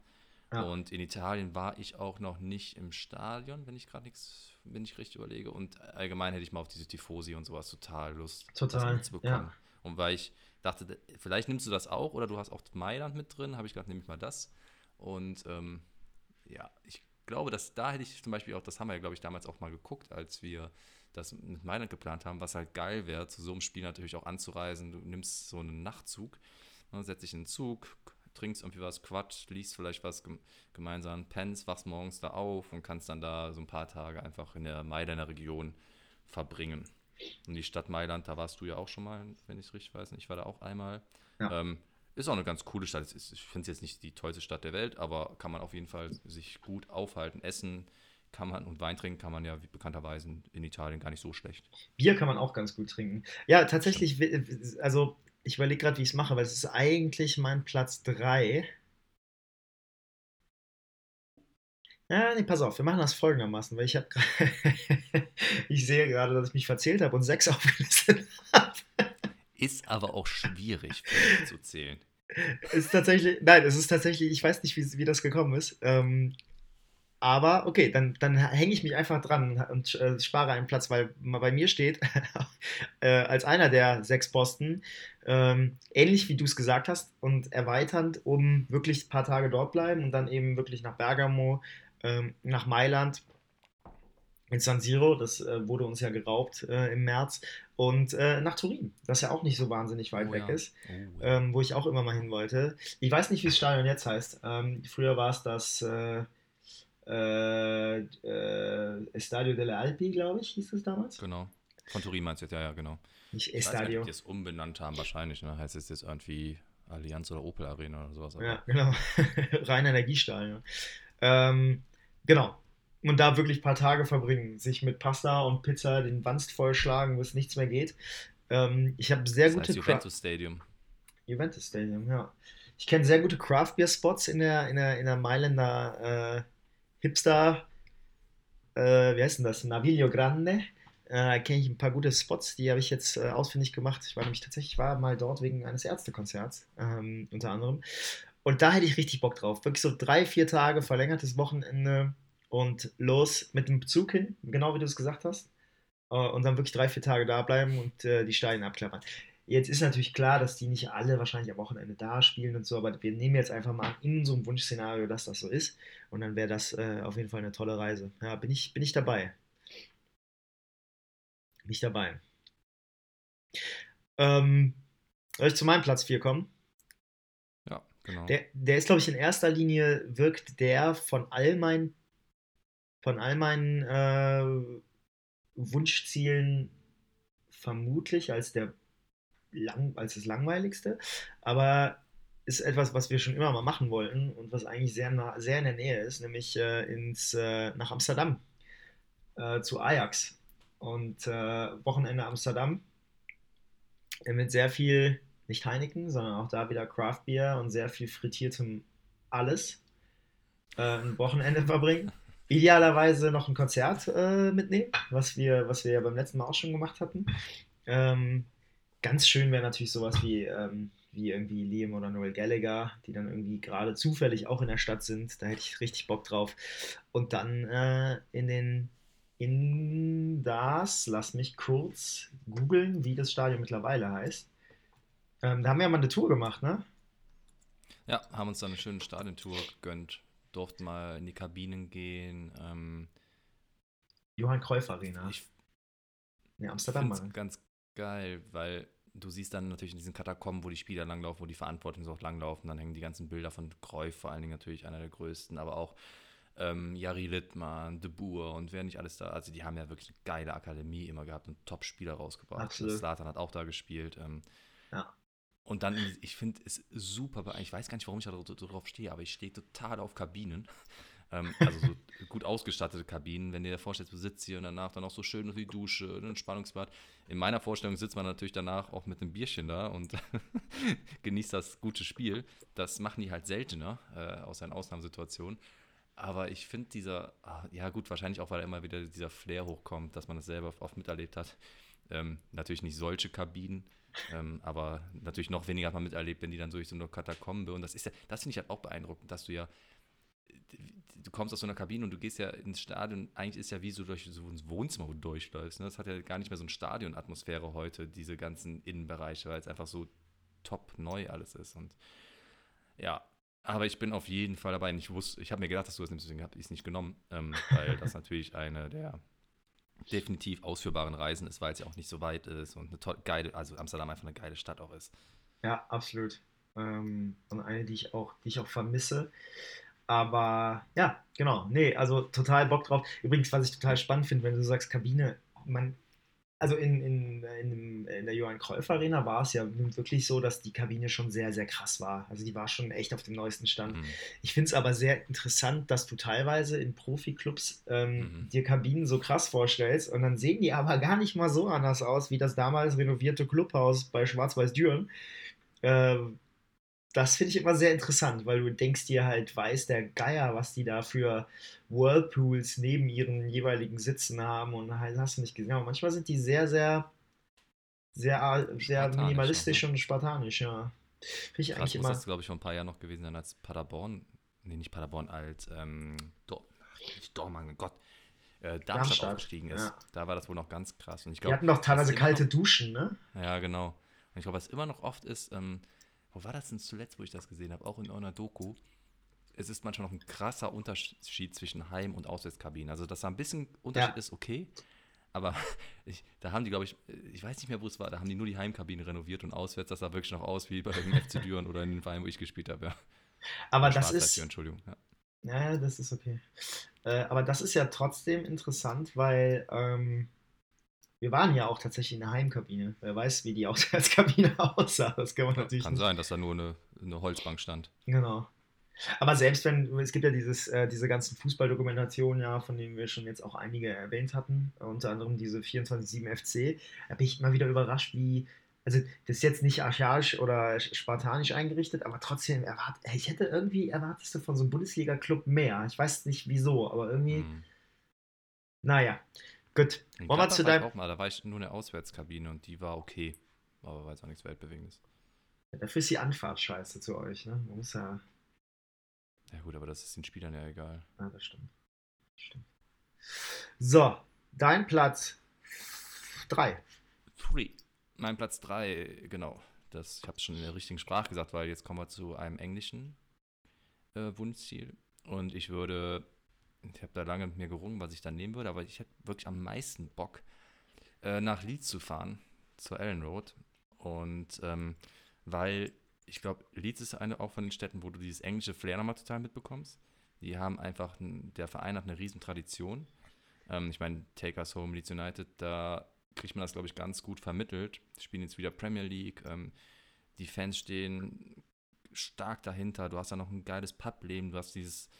Ja. Und in Italien war ich auch noch nicht im Stadion, wenn ich gerade nichts, wenn ich richtig überlege. Und allgemein hätte ich mal auf diese Tifosi und sowas total Lust, total. das zu bekommen. Ja. Und weil ich dachte, vielleicht nimmst du das auch oder du hast auch Mailand mit drin, habe ich gedacht, nehme ich mal das. Und ähm, ja, ich glaube, dass da hätte ich zum Beispiel auch, das haben wir ja, glaube ich, damals auch mal geguckt, als wir das mit Mailand geplant haben, was halt geil wäre, zu so einem Spiel natürlich auch anzureisen. Du nimmst so einen Nachtzug, ne, setzt dich in den Zug, trinkst irgendwie was, Quatsch, liest vielleicht was gemeinsam, pennst, wachst morgens da auf und kannst dann da so ein paar Tage einfach in der Mailänder Region verbringen. Und die Stadt Mailand, da warst du ja auch schon mal, wenn ich es richtig weiß. Ich war da auch einmal. Ja. Ähm, ist auch eine ganz coole Stadt. Ich finde es jetzt nicht die tollste Stadt der Welt, aber kann man auf jeden Fall sich gut aufhalten. Essen kann man und Wein trinken kann man ja bekannterweise in Italien gar nicht so schlecht. Bier kann man auch ganz gut trinken. Ja, tatsächlich, also ich überlege gerade, wie ich es mache, weil es ist eigentlich mein Platz 3. Ja, nee, pass auf, wir machen das folgendermaßen, weil ich habe ich sehe gerade, dass ich mich verzählt habe und 6 aufgelistet habe. Ist aber auch schwierig zu zählen. Ist tatsächlich, nein, es ist tatsächlich, ich weiß nicht, wie, wie das gekommen ist. Ähm, aber okay, dann, dann hänge ich mich einfach dran und äh, spare einen Platz, weil bei mir steht, äh, als einer der sechs Posten, ähm, ähnlich wie du es gesagt hast und erweiternd, um wirklich ein paar Tage dort bleiben und dann eben wirklich nach Bergamo, ähm, nach Mailand in San Siro, das äh, wurde uns ja geraubt äh, im März, und äh, nach Turin, das ja auch nicht so wahnsinnig weit Oh weg ja. ist, Oh, ähm, wo ich auch immer mal hin wollte. Ich weiß nicht, wie das Stadion jetzt heißt. Ähm, früher war es das äh, äh, äh, Estadio delle Alpi, glaube ich, hieß es damals. Genau. Von Turin meinst du jetzt, ja, ja, genau. Nicht Ich weiß Estadio. die es umbenannt haben, wahrscheinlich. Ne? Heißt es jetzt irgendwie Allianz oder Opel Arena oder sowas. aber- Ja, genau. Rein Energiestadion. Ähm, genau. Und da wirklich ein paar Tage verbringen, sich mit Pasta und Pizza den Wanst vollschlagen, bis nichts mehr geht. Ähm, ich habe sehr das gute heißt Juventus Stadium. Juventus Stadium, ja. Ich kenne sehr gute Craft Beer Spots in der, in der, in der Mailänder äh, Hipster, äh, wie heißt denn das? Naviglio Grande. Äh, kenne ich ein paar gute Spots, die habe ich jetzt äh, ausfindig gemacht. Ich war nämlich tatsächlich, ich war mal dort wegen eines Ärztekonzerts, ähm, unter anderem. Und da hätte ich richtig Bock drauf. Wirklich so drei, vier Tage, verlängertes Wochenende und los mit dem Zug hin, genau wie du es gesagt hast. Äh, und dann wirklich drei, vier Tage da bleiben und äh, die Steine abklappern. Jetzt ist natürlich klar, dass die nicht alle wahrscheinlich am Wochenende da spielen und so, aber wir nehmen jetzt einfach mal in so einem Wunschszenario, dass das so ist. Und dann wäre das äh, auf jeden Fall eine tolle Reise. Ja, bin ich, bin ich dabei. Bin ich dabei. Ähm, soll ich zu meinem Platz 4 kommen? Ja, genau. Der, der ist, glaube ich, in erster Linie wirkt der von all meinen, von all meinen äh, Wunschzielen vermutlich als der lang, als das langweiligste, aber ist etwas, was wir schon immer mal machen wollten und was eigentlich sehr, nah, sehr in der Nähe ist, nämlich äh, ins, äh, nach Amsterdam äh, zu Ajax und äh, Wochenende Amsterdam äh, mit sehr viel, nicht Heineken, sondern auch da wieder Craft Beer und sehr viel frittiertem alles äh, ein Wochenende verbringen. Idealerweise noch ein Konzert mitnehmen, was wir, was wir ja beim letzten Mal auch schon gemacht hatten. Ähm, ganz schön wäre natürlich sowas wie, ähm, wie irgendwie Liam oder Noel Gallagher, die dann irgendwie gerade zufällig auch in der Stadt sind. Da hätte ich richtig Bock drauf. Und dann äh, in den in das, lass mich kurz googeln, wie das Stadion mittlerweile heißt. Ähm, da haben wir ja mal eine Tour gemacht, ne? Ja, haben uns dann eine schöne Stadiontour gegönnt. Durften mal in die Kabinen gehen. Ähm, Johann Cruyff Arena. ich Ne, Amsterdam, Mann. ganz geil, weil du siehst dann natürlich in diesen Katakomben, wo die Spieler langlaufen, wo die Verantwortlichen auch langlaufen. Dann hängen die ganzen Bilder von Cruyff, vor allen Dingen natürlich einer der größten, aber auch ähm, Jari Littmann, De Boer und wer nicht alles da. Also die haben ja wirklich eine geile Akademie immer gehabt und Top-Spieler rausgebracht. Slatan hat auch da gespielt. Ähm, Ja. Und dann, ich finde es super, ich weiß gar nicht, warum ich da so drauf stehe, aber ich stehe total auf Kabinen. Ähm, also so gut ausgestattete Kabinen, wenn du dir vorstellst, du sitzt hier und danach dann auch so schön die Dusche, ein Entspannungsbad. In meiner Vorstellung sitzt man natürlich danach auch mit einem Bierchen da und genießt das gute Spiel. Das machen die halt seltener, äh, außer in Ausnahmesituationen. Aber ich finde dieser, ah, ja gut, wahrscheinlich auch, weil immer wieder dieser Flair hochkommt, dass man das selber oft miterlebt hat. Ähm, natürlich nicht solche Kabinen, ähm, aber natürlich noch weniger hat man miterlebt, wenn die dann durch so eine Katakombe und das ist ja, das finde ich halt auch beeindruckend, dass du ja, du kommst aus so einer Kabine und du gehst ja ins Stadion, eigentlich ist ja wie so durch so ein Wohnzimmer, wo du durchläufst. Ne? Das hat ja gar nicht mehr so eine Stadionatmosphäre heute, diese ganzen Innenbereiche, weil es einfach so top neu alles ist und ja, aber ich bin auf jeden Fall dabei. Und Ich wusste, ich habe mir gedacht, dass du das nimmst, deswegen habe ich es nicht genommen, ähm, weil das natürlich eine der definitiv ausführbaren Reisen ist, weil es ja auch nicht so weit ist und eine tolle, geile, also Amsterdam einfach eine geile Stadt auch ist. Ja, absolut. Ähm, und eine, die ich auch, die ich auch vermisse. Aber ja, genau. Nee, also total Bock drauf. Übrigens, was ich total spannend finde, wenn du sagst Kabine, man, also in, in, in, in der Johann Cruyff Arena war es ja nun wirklich so, dass die Kabine schon sehr, sehr krass war. Also die war schon echt auf dem neuesten Stand. Mhm. Ich finde es aber sehr interessant, dass du teilweise in Profiklubs ähm, Mhm. dir Kabinen so krass vorstellst und dann sehen die aber gar nicht mal so anders aus wie das damals renovierte Clubhaus bei Schwarz-Weiß Düren. Ähm, das finde ich immer sehr interessant, weil du denkst dir halt, weiß der Geier, was die da für Whirlpools neben ihren jeweiligen Sitzen haben und halt hast du nicht gesehen. Aber manchmal sind die sehr, sehr, sehr, sehr minimalistisch und spartanisch, ja. Finde ich Krass, eigentlich immer. das, glaube ich, vor ein paar Jahren noch gewesen sein, als Paderborn, nee, nicht Paderborn, als ähm, Dor Dortmund, Gott, äh, Darmstadt, Darmstadt, aufgestiegen ist. ja. Da war das wohl noch ganz krass. Und ich Die glaube, hatten doch teilweise kalte noch- Duschen, ne? Ja, genau. Und ich glaube, was immer noch oft ist, ähm, wo war das denn zuletzt, wo ich das gesehen habe? Auch in einer Doku. es ist manchmal noch ein krasser Unterschied zwischen Heim- und Auswärtskabinen. Also, dass da ein bisschen Unterschied ja. ist, okay. Aber ich, da haben die, glaube ich, ich weiß nicht mehr, wo es war, da haben die nur die Heimkabine renoviert und auswärts, das sah wirklich noch aus wie bei dem FC Düren oder in den Vereinen, wo ich gespielt habe, ja. Aber das ist. Entschuldigung. Ja. ja. das ist okay. Äh, aber das ist ja trotzdem interessant, weil ähm, wir waren ja auch tatsächlich in der Heimkabine. Wer weiß, wie die Auswärtskabine aussah. Das kann man natürlich. Kann nicht. sein, dass da nur eine, eine Holzbank stand. Genau. Aber selbst wenn, es gibt ja dieses, äh, diese ganzen Fußballdokumentationen, ja, von denen wir schon jetzt auch einige erwähnt hatten, unter anderem diese 24-7 FC, da bin ich immer wieder überrascht, wie, also das ist jetzt nicht archaisch oder spartanisch eingerichtet, aber trotzdem erwart, ich hätte irgendwie erwartest du von so einem Bundesliga-Club mehr. Ich weiß nicht wieso, aber irgendwie, mhm. naja, gut. Wollen wir zu deinem... Auch mal, da war ich nur in der Auswärtskabine und die war okay, aber war jetzt auch nichts Weltbewegendes. Ja, dafür ist die Anfahrt scheiße zu euch, ne? Man muss ja ja gut, aber das ist den Spielern ja egal. Ja, das stimmt. Das stimmt. So, dein Platz 3. 3. Mein Platz 3, genau. Das, ich habe es schon in der richtigen Sprache gesagt, weil jetzt kommen wir zu einem englischen äh, Wunschziel. Und ich würde, ich habe da lange mit mir gerungen, was ich dann nehmen würde, aber ich hätte wirklich am meisten Bock, äh, nach Leeds zu fahren, zur Ellen Road. Und ähm, weil ich glaube, Leeds ist eine auch von den Städten, wo du dieses englische Flair nochmal total mitbekommst. Die haben einfach, der Verein hat eine riesen Tradition. Ähm, ich meine, Take Us Home, Leeds United, da kriegt man das, glaube ich, ganz gut vermittelt. Die spielen jetzt wieder Premier League. Ähm, die Fans stehen stark dahinter. Du hast da noch ein geiles Publeben. Du hast dieses,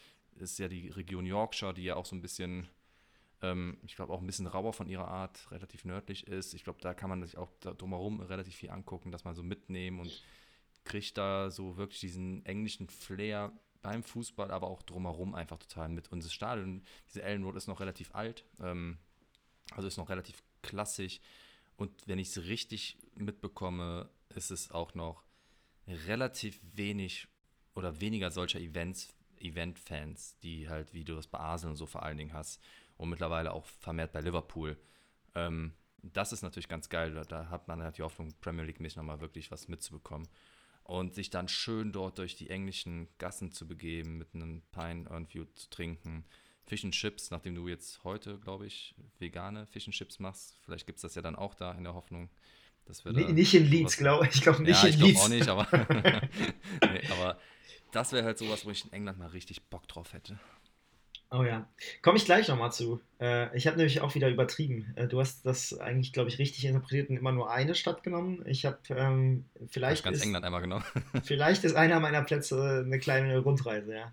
ist ja die Region Yorkshire, die ja auch so ein bisschen, ähm, ich glaube, auch ein bisschen rauer von ihrer Art, relativ nördlich ist. Ich glaube, da kann man sich auch drumherum relativ viel angucken, dass man so mitnehmen und kriegt da so wirklich diesen englischen Flair beim Fußball, aber auch drumherum einfach total mit. Und das Stadion, diese Ellen Road ist noch relativ alt, ähm, also ist noch relativ klassisch. Und wenn ich es richtig mitbekomme, ist es auch noch relativ wenig oder weniger solcher Events, Event-Fans, die halt, wie du das bei Arsenal und so vor allen Dingen hast und mittlerweile auch vermehrt bei Liverpool. Ähm, das ist natürlich ganz geil. Da, hat man halt die Hoffnung, Premier League-mäßig nochmal wirklich was mitzubekommen und sich dann schön dort durch die englischen Gassen zu begeben, mit einem Pine View zu trinken. Fish and Chips, nachdem du jetzt heute, glaube ich, vegane Fish and Chips machst. Vielleicht gibt es das ja dann auch da in der Hoffnung, nee, Nicht in Leeds, glaube ich. Ich glaube nicht ja, in ich Leeds. auch nicht, aber, nee, aber das wäre halt sowas, wo ich in England mal richtig Bock drauf hätte. Oh ja, komme ich gleich nochmal zu. Äh, ich habe nämlich auch wieder übertrieben. Äh, du hast das eigentlich, glaube ich, richtig interpretiert und immer nur eine Stadt genommen. Ich habe ähm, vielleicht. Ich ganz ist, England einmal genommen. vielleicht ist einer meiner Plätze eine kleine Rundreise, ja.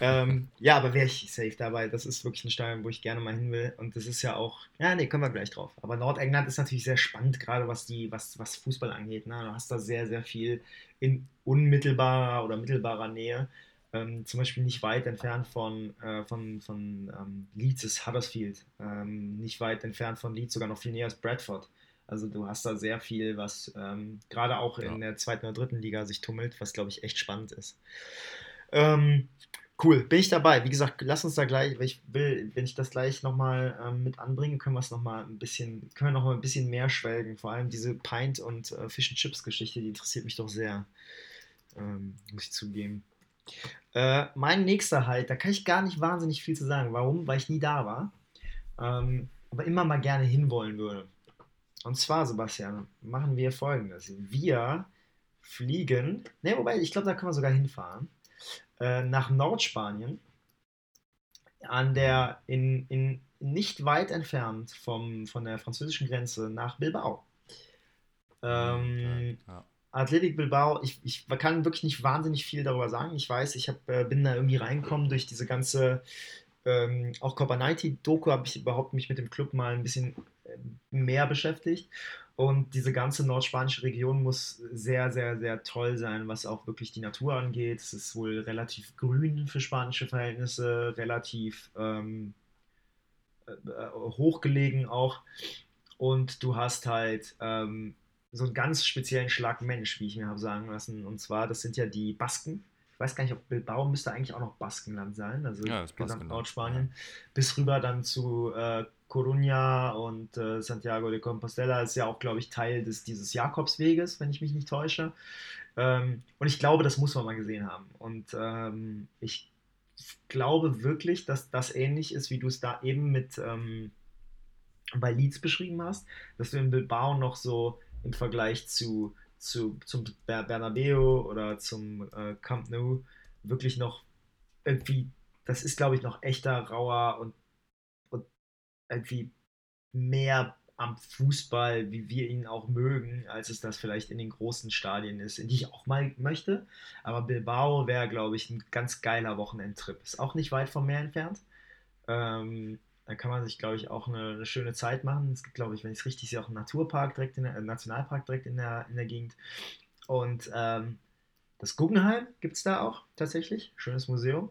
Ähm, ja, aber wäre ich safe dabei. Das ist wirklich ein Stadion, wo ich gerne mal hin will. Und das ist ja auch. Ja, nee, kommen wir gleich drauf. Aber Nordengland ist natürlich sehr spannend, gerade was die, was, was Fußball angeht. Ne? Du hast da sehr, sehr viel in unmittelbarer oder mittelbarer Nähe. Ähm, zum Beispiel nicht weit entfernt von, äh, von, von ähm, Leeds ist Huddersfield. Ähm, nicht weit entfernt von Leeds, sogar noch viel näher als Bradford. Also du hast da sehr viel, was ähm, gerade auch ja. in der zweiten oder dritten Liga sich tummelt, was glaube ich echt spannend ist. Ähm, cool, bin ich dabei. Wie gesagt, lass uns da gleich, weil ich will, wenn ich das gleich nochmal ähm, mit anbringe, können wir es nochmal ein bisschen, können wir noch mal ein bisschen mehr schwelgen. Vor allem diese Pint- und äh, Fish and Chips-Geschichte, die interessiert mich doch sehr. Ähm, muss ich zugeben. Äh, mein nächster Halt, da kann ich gar nicht wahnsinnig viel zu sagen. Warum? Weil ich nie da war. Ähm, aber immer mal gerne hinwollen würde. Und zwar, Sebastian, machen wir folgendes. Wir fliegen, ne, wobei, ich glaube, da können wir sogar hinfahren, äh, nach Nordspanien, an der, in, in, nicht weit entfernt vom, von der französischen Grenze nach Bilbao. Ähm, ja. Athletic Bilbao, ich, ich kann wirklich nicht wahnsinnig viel darüber sagen. Ich weiß, ich hab, äh, bin da irgendwie reingekommen durch diese ganze, ähm, auch Copa 90 Doku habe ich überhaupt mich mit dem Club mal ein bisschen äh, mehr beschäftigt. Und diese ganze nordspanische Region muss sehr, sehr, sehr toll sein, was auch wirklich die Natur angeht. Es ist wohl relativ grün für spanische Verhältnisse, relativ ähm, äh, äh hochgelegen auch. Und du hast halt ähm, so einen ganz speziellen Schlag Mensch, wie ich mir habe sagen lassen. Und zwar, das sind ja die Basken. Ich weiß gar nicht, ob Bilbao müsste eigentlich auch noch Baskenland sein, also ja, gesamt Nordspanien, bis rüber dann zu äh, Coruña und äh, Santiago de Compostela ist ja auch, glaube ich, Teil des, dieses Jakobsweges, wenn ich mich nicht täusche. Ähm, und ich glaube, das muss man mal gesehen haben. Und ähm, ich glaube wirklich, dass das ähnlich ist, wie du es da eben mit ähm, bei Leeds beschrieben hast, dass du in Bilbao noch so im Vergleich zu, zu zum Bernabeu oder zum äh, Camp Nou wirklich noch irgendwie, das ist glaube ich noch echter, rauer und, und irgendwie mehr am Fußball, wie wir ihn auch mögen, als es das vielleicht in den großen Stadien ist, in die ich auch mal möchte. Aber Bilbao wäre, glaube ich, ein ganz geiler Wochenendtrip. Ist auch nicht weit vom Meer entfernt. Ähm, da kann man sich, glaube ich, auch eine, eine, schöne Zeit machen. Es gibt, glaube ich, wenn ich es richtig sehe, auch einen Naturpark direkt in der, äh, Nationalpark direkt in der, in der Gegend. Und ähm, das Guggenheim gibt es da auch tatsächlich. Schönes Museum.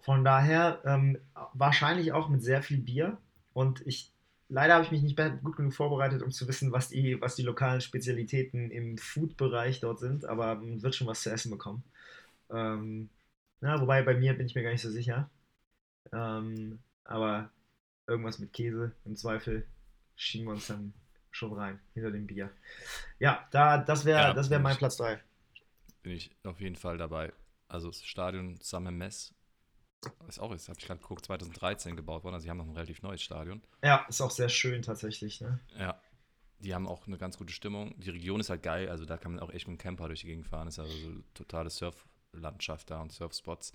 Von daher ähm, wahrscheinlich auch mit sehr viel Bier. Und ich Leider habe ich mich nicht gut genug vorbereitet, um zu wissen, was die, was die lokalen Spezialitäten im Food-Bereich dort sind, aber man wird schon was zu essen bekommen. Ähm, na, wobei bei mir bin ich mir gar nicht so sicher. Ähm, aber irgendwas mit Käse im Zweifel schieben wir uns dann schon rein, hinter dem Bier. Ja, da, das wäre ja, das wär mein Platz 3. Bin ich auf jeden Fall dabei. Also das Stadion Samme-Mess ist auch, jetzt habe ich gerade geguckt, 2013 gebaut worden, also sie haben noch ein relativ neues Stadion. Ja, ist auch sehr schön tatsächlich, ne? Ja. Die haben auch eine ganz gute Stimmung. Die Region ist halt geil, also da kann man auch echt mit dem Camper durch die Gegend fahren. Ist also so totale Surflandschaft da und Surfspots.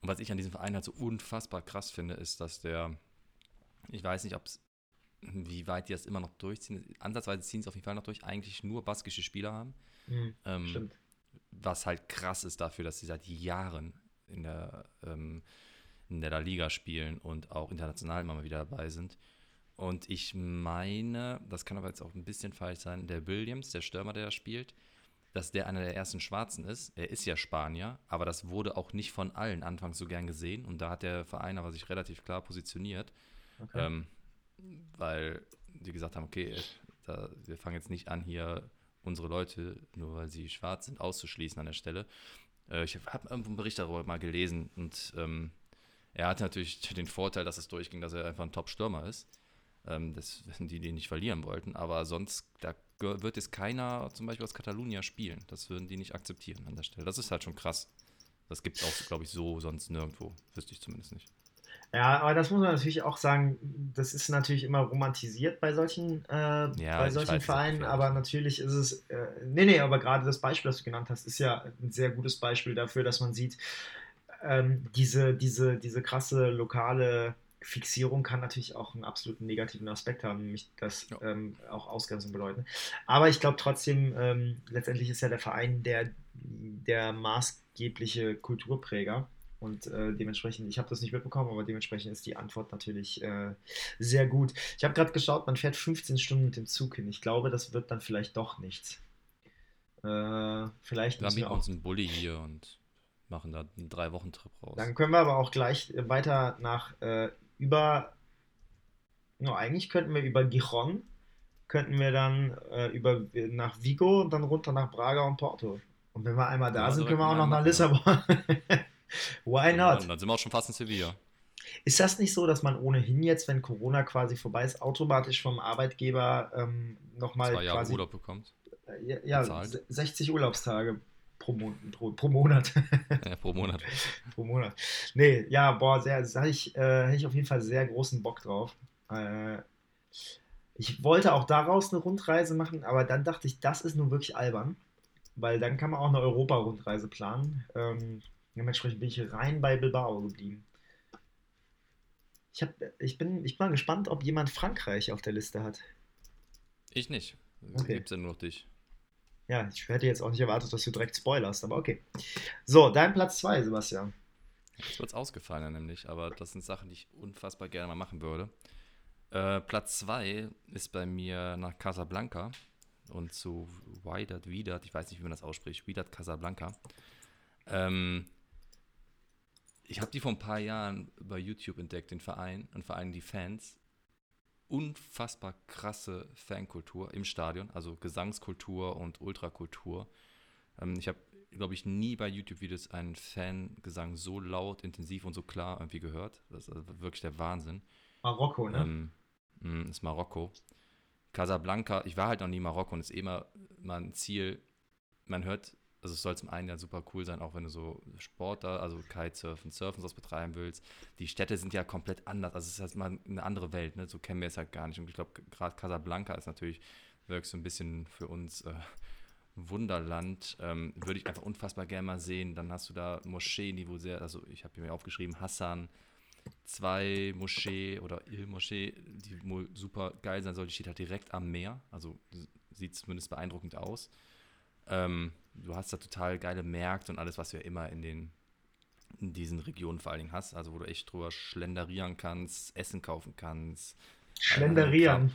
Und was ich an diesem Verein halt so unfassbar krass finde, ist, dass der, ich weiß nicht, ob es, wie weit die das immer noch durchziehen. Ansatzweise ziehen sie auf jeden Fall noch durch, eigentlich nur baskische Spieler haben. Mhm, ähm, stimmt. Was halt krass ist dafür, dass sie seit Jahren in der, ähm, in der La Liga spielen und auch international immer mal wieder dabei sind. Und ich meine, das kann aber jetzt auch ein bisschen falsch sein, der Williams, der Stürmer, der da spielt, dass der einer der ersten Schwarzen ist. Er ist ja Spanier, aber das wurde auch nicht von allen anfangs so gern gesehen. Und da hat der Verein aber sich relativ klar positioniert. Okay. Ähm, weil die gesagt haben, okay, da, wir fangen jetzt nicht an, hier unsere Leute, nur weil sie schwarz sind, auszuschließen an der Stelle. Äh, ich habe einen Bericht darüber mal gelesen und ähm, er hatte natürlich den Vorteil, dass es durchging, dass er einfach ein Top-Stürmer ist. Ähm, das, die den nicht verlieren wollten. Aber sonst, da wird jetzt keiner zum Beispiel aus Katalonien spielen. Das würden die nicht akzeptieren an der Stelle. Das ist halt schon krass. Das gibt es auch, glaube ich, so sonst nirgendwo. Wüsste ich zumindest nicht. Ja, aber das muss man natürlich auch sagen, das ist natürlich immer romantisiert bei solchen, äh, ja, bei solchen Vereinen, aber natürlich ist es, äh, nee, nee, aber gerade das Beispiel, das du genannt hast, ist ja ein sehr gutes Beispiel dafür, dass man sieht, ähm, diese, diese, diese krasse lokale Fixierung kann natürlich auch einen absoluten negativen Aspekt haben, nämlich das ja. ähm, auch Ausgrenzung bedeuten. Aber ich glaube trotzdem, ähm, letztendlich ist ja der Verein der, der maßgebliche Kulturpräger. Und äh, dementsprechend, ich habe das nicht mitbekommen, aber dementsprechend ist die Antwort natürlich äh, sehr gut. Ich habe gerade geschaut, man fährt 15 Stunden mit dem Zug hin. Ich glaube, das wird dann vielleicht doch nichts. Äh, vielleicht dann wir uns einen Bulli hier und machen da einen drei Wochen Trip raus. Dann können wir aber auch gleich weiter nach äh, über. No, eigentlich könnten wir über Gijon könnten wir dann äh, über nach Vigo und dann runter nach Braga und Porto. Und wenn wir einmal da ja, sind, können wir auch noch nach Lissabon. Why not? Ja, dann sind wir auch schon fast in Sevilla. Ist das nicht so, dass man ohnehin jetzt, wenn Corona quasi vorbei ist, automatisch vom Arbeitgeber ähm, nochmal Zwei Jahre quasi, Urlaub bekommt? Äh, ja, ja 60 Urlaubstage pro, Mon pro, pro Monat. ja, pro Monat. pro Monat. Nee, ja, boah, sehr, da hätte ich, äh, ich auf jeden Fall sehr großen Bock drauf. Äh, ich wollte auch daraus eine Rundreise machen, aber dann dachte ich, das ist nun wirklich albern, weil dann kann man auch eine Europa-Rundreise planen. Ähm, Dementsprechend bin ich rein bei Bilbao geblieben. Ich, hab, ich, bin, ich bin gespannt, ob jemand Frankreich auf der Liste hat. Ich nicht. Okay. Gibt es ja nur noch dich. Ja, ich hätte jetzt auch nicht erwartet, dass du direkt spoilerst, aber okay. So, dein Platz 2, Sebastian. Jetzt wird es ausgefallen, nämlich, aber das sind Sachen, die ich unfassbar gerne mal machen würde. Äh, Platz 2 ist bei mir nach Casablanca und zu Wydad Widat, ich weiß nicht, wie man das ausspricht, Wydad Casablanca. Ähm, ich habe die vor ein paar Jahren bei YouTube entdeckt, den Verein und vor allem die Fans. Unfassbar krasse Fankultur im Stadion, also Gesangskultur und Ultrakultur. Ähm, ich habe, glaube ich, nie bei YouTube-Videos einen Fangesang so laut, intensiv und so klar irgendwie gehört. Das ist wirklich der Wahnsinn. Marokko, ne? Ähm, mm, ist Marokko. Casablanca, ich war halt noch nie in Marokko und ist immer mal ein Ziel. Man hört, also es soll zum einen ja super cool sein, auch wenn du so Sport da, also Kitesurfen, Surfen sowas betreiben willst. Die Städte sind ja komplett anders, also es ist halt mal eine andere Welt, ne? so kennen wir es halt gar nicht. Und ich glaube, gerade Casablanca ist natürlich wirklich so ein bisschen für uns äh, Wunderland. Ähm, würde ich einfach unfassbar gerne mal sehen. Dann hast du da Moscheen, die wohl sehr, also ich habe mir aufgeschrieben, Hassan, zwei Moschee oder Il Moschee, die wohl super geil sein soll. Die steht halt direkt am Meer, also sieht zumindest beeindruckend aus. Ähm, du hast da total geile Märkte und alles, was du ja immer in den in diesen Regionen vor allen Dingen hast, also wo du echt drüber schlenderieren kannst, Essen kaufen kannst. Schlenderieren.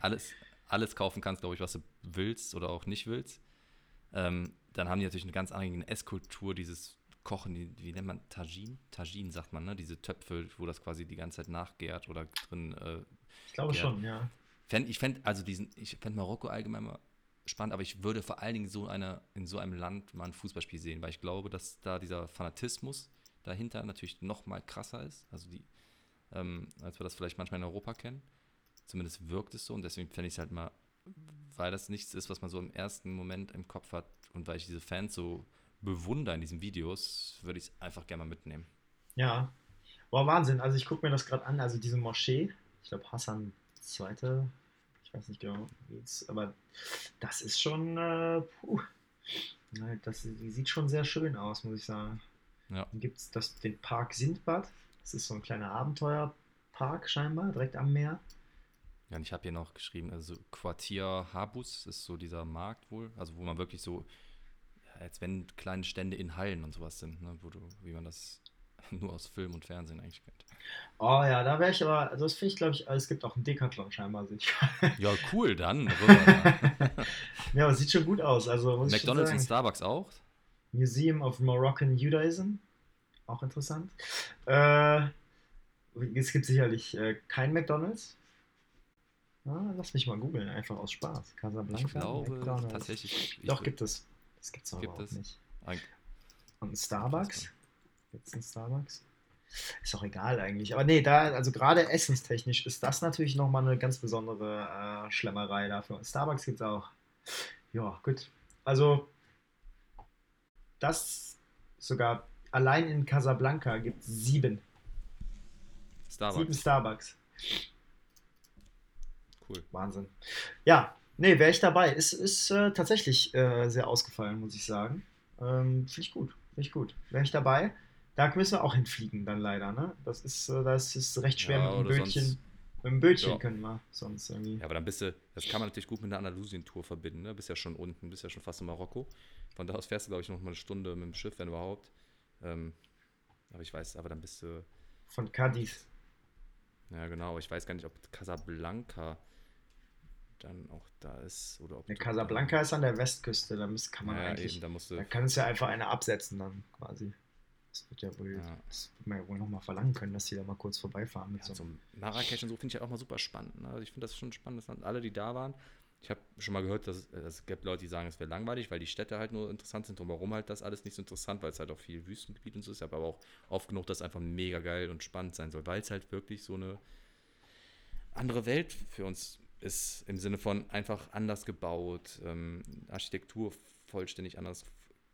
Alles, alles kaufen kannst, glaube ich, was du willst oder auch nicht willst. Ähm, dann haben die natürlich eine ganz andere Esskultur, dieses Kochen, die, wie nennt man Tagine? Tagine sagt man, ne? Diese Töpfe, wo das quasi die ganze Zeit nachgärt oder drin. Äh, ich glaube gärt. schon, ja. Fänd, ich fände also diesen, ich fände Marokko allgemein mal spannend, aber ich würde vor allen Dingen so eine, in so einem Land mal ein Fußballspiel sehen, weil ich glaube, dass da dieser Fanatismus dahinter natürlich noch mal krasser ist, also die, ähm, als wir das vielleicht manchmal in Europa kennen. Zumindest wirkt es so und deswegen fände ich es halt mal, weil das nichts ist, was man so im ersten Moment im Kopf hat und weil ich diese Fans so bewundere in diesen Videos, würde ich es einfach gerne mal mitnehmen. Ja, boah, Wahnsinn. Also ich gucke mir das gerade an, also diese Moschee, ich glaube Hassan II., ich weiß nicht genau, wie es, aber das ist schon, äh, puh, das, die sieht schon sehr schön aus, muss ich sagen. Ja. Dann gibt es den Park Sindbad, das ist so ein kleiner Abenteuerpark scheinbar, direkt am Meer. Ja, und ich habe hier noch geschrieben, also Quartier Habus ist so dieser Markt wohl, also wo man wirklich so, als wenn kleine Stände in Hallen und sowas sind, ne, wo du, wie man das nur aus Film und Fernsehen eigentlich kennt. Oh ja, da wäre ich aber, also das finde ich, glaube ich, es gibt auch einen Decathlon scheinbar. ja, cool, dann. ja, aber sieht schon gut aus. Also, McDonalds und Starbucks auch? Museum of Moroccan Judaism, auch interessant. Äh, es gibt sicherlich äh, kein McDonalds, Ah, lass mich mal googeln, einfach aus Spaß. Casablanca. Ich glaube tatsächlich. Doch, gibt es. Das gibt es aber auch es? nicht. Ein Und ein Starbucks? Es einen Starbucks? Ist auch egal eigentlich. Aber nee, da, also gerade essenstechnisch ist das natürlich nochmal eine ganz besondere äh, Schlemmerei dafür. Starbucks gibt es auch. Ja, gut. Also, das sogar allein in Casablanca gibt es sieben. Starbucks. Sieben Starbucks. Cool. Wahnsinn. Ja, nee, wäre ich dabei. Ist, ist äh, tatsächlich äh, sehr ausgefallen, muss ich sagen. Ähm, Finde ich gut. Finde ich gut. Wäre ich dabei. Da müssen wir auch hinfliegen, dann leider, ne? Das ist, äh, das ist recht schwer ja, mit dem Bötchen. Sonst, mit dem Bötchen ja. können wir sonst irgendwie. Ja, aber dann bist du, das kann man natürlich gut mit einer Andalusien-Tour verbinden, ne? Bist ja schon unten, bist ja schon fast in Marokko. Von da aus fährst du, glaube ich, noch mal eine Stunde mit dem Schiff, wenn überhaupt. Ähm, aber ich weiß, aber dann bist du. Von Cadiz. Ja, genau. Ich weiß gar nicht, ob Casablanca dann auch da ist. Oder ob der Casablanca ist an der Westküste, da muss, kann man ja, eigentlich. Eben, da, musst du da kann es ja einfach eine absetzen dann quasi. Das wird ja wohl, ja. das wird man ja wohl nochmal verlangen können, dass die da mal kurz vorbeifahren. Mit ja, so. so Marrakesch und so finde ich ja auch mal super spannend. Ne? Also ich finde das schon spannend, dass alle, die da waren, ich habe schon mal gehört, dass, dass es gibt Leute, die sagen, es wäre langweilig, weil die Städte halt nur interessant sind. Warum halt das alles nicht so interessant, weil es halt auch viel Wüstengebiet und so ist. Aber auch oft genug, dass es einfach mega geil und spannend sein soll, weil es halt wirklich so eine andere Welt für uns ist im Sinne von einfach anders gebaut, ähm, Architektur vollständig anders,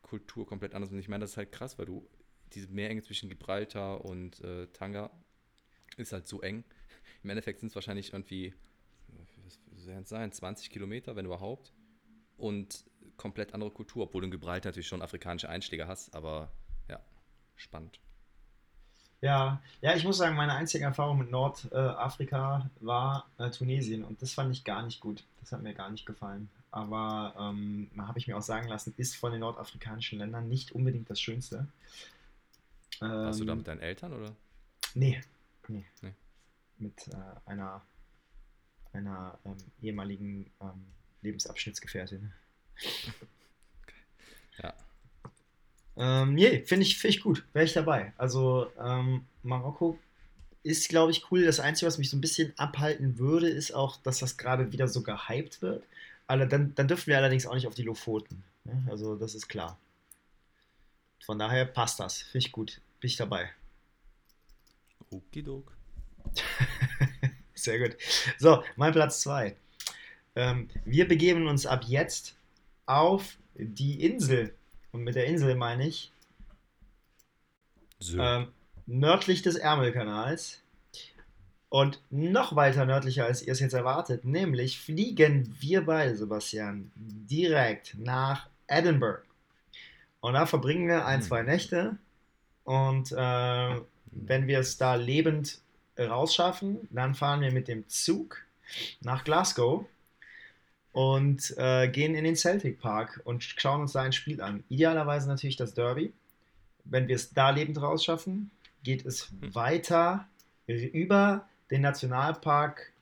Kultur komplett anders. Und ich meine, das ist halt krass, weil du diese Meerenge zwischen Gibraltar und äh, Tanga ist halt so eng. Im Endeffekt sind es wahrscheinlich irgendwie, was werden es sein, 20 Kilometer, wenn überhaupt. Und komplett andere Kultur, obwohl du in Gibraltar natürlich schon afrikanische Einschläge hast, aber ja, spannend. Ja, ja, ich muss sagen, meine einzige Erfahrung mit Nordafrika war äh, Tunesien und das fand ich gar nicht gut. Das hat mir gar nicht gefallen. Aber ähm, habe ich mir auch sagen lassen, ist von den nordafrikanischen Ländern nicht unbedingt das Schönste. Ähm, Warst du da mit deinen Eltern oder? Nee, nee. nee. Mit äh, einer, einer ähm, ehemaligen ähm, Lebensabschnittsgefährtin. okay. Ja. Ähm, nee, finde ich, find ich gut. Wäre ich dabei. Also, ähm, Marokko ist, glaube ich, cool. Das Einzige, was mich so ein bisschen abhalten würde, ist auch, dass das gerade wieder so gehypt wird. Aber dann, dann dürfen wir allerdings auch nicht auf die Lofoten. Ne? Also, das ist klar. Von daher passt das. Finde ich gut. Bin ich dabei. Okidok. Sehr gut. So, mein Platz 2. Ähm, wir begeben uns ab jetzt auf die Insel. Und mit der Insel meine ich So. ähm, nördlich des Ärmelkanals. Und noch weiter nördlicher, als ihr es jetzt erwartet, nämlich fliegen wir beide, Sebastian, direkt nach Edinburgh. Und da verbringen wir ein, Hm. zwei Nächte. Und äh, wenn wir es da lebend rausschaffen, dann fahren wir mit dem Zug nach Glasgow und äh, gehen in den Celtic Park und schauen uns da ein Spiel an. Idealerweise natürlich das Derby. Wenn wir es da lebend rausschaffen, geht es Hm. weiter über den Nationalpark,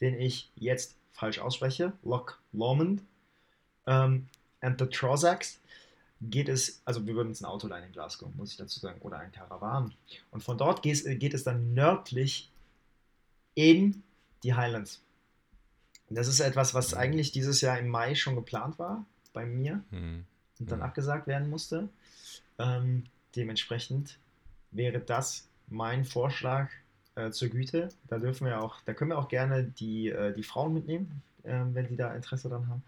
den ich jetzt falsch ausspreche, Loch Lomond ähm, and the Trossachs. Geht es, also wir würden uns ein Auto leihen in Glasgow, muss ich dazu sagen, oder ein Caravan. Und von dort geht, es- geht es dann nördlich in die Highlands. Und das ist etwas, was Mhm. eigentlich dieses Jahr im Mai schon geplant war bei mir Hm. und dann Mhm. abgesagt werden musste. Ähm, dementsprechend wäre das mein Vorschlag äh, zur Güte. Da dürfen wir auch, da können wir auch gerne die, äh, die Frauen mitnehmen, ähm, wenn die da Interesse dran haben.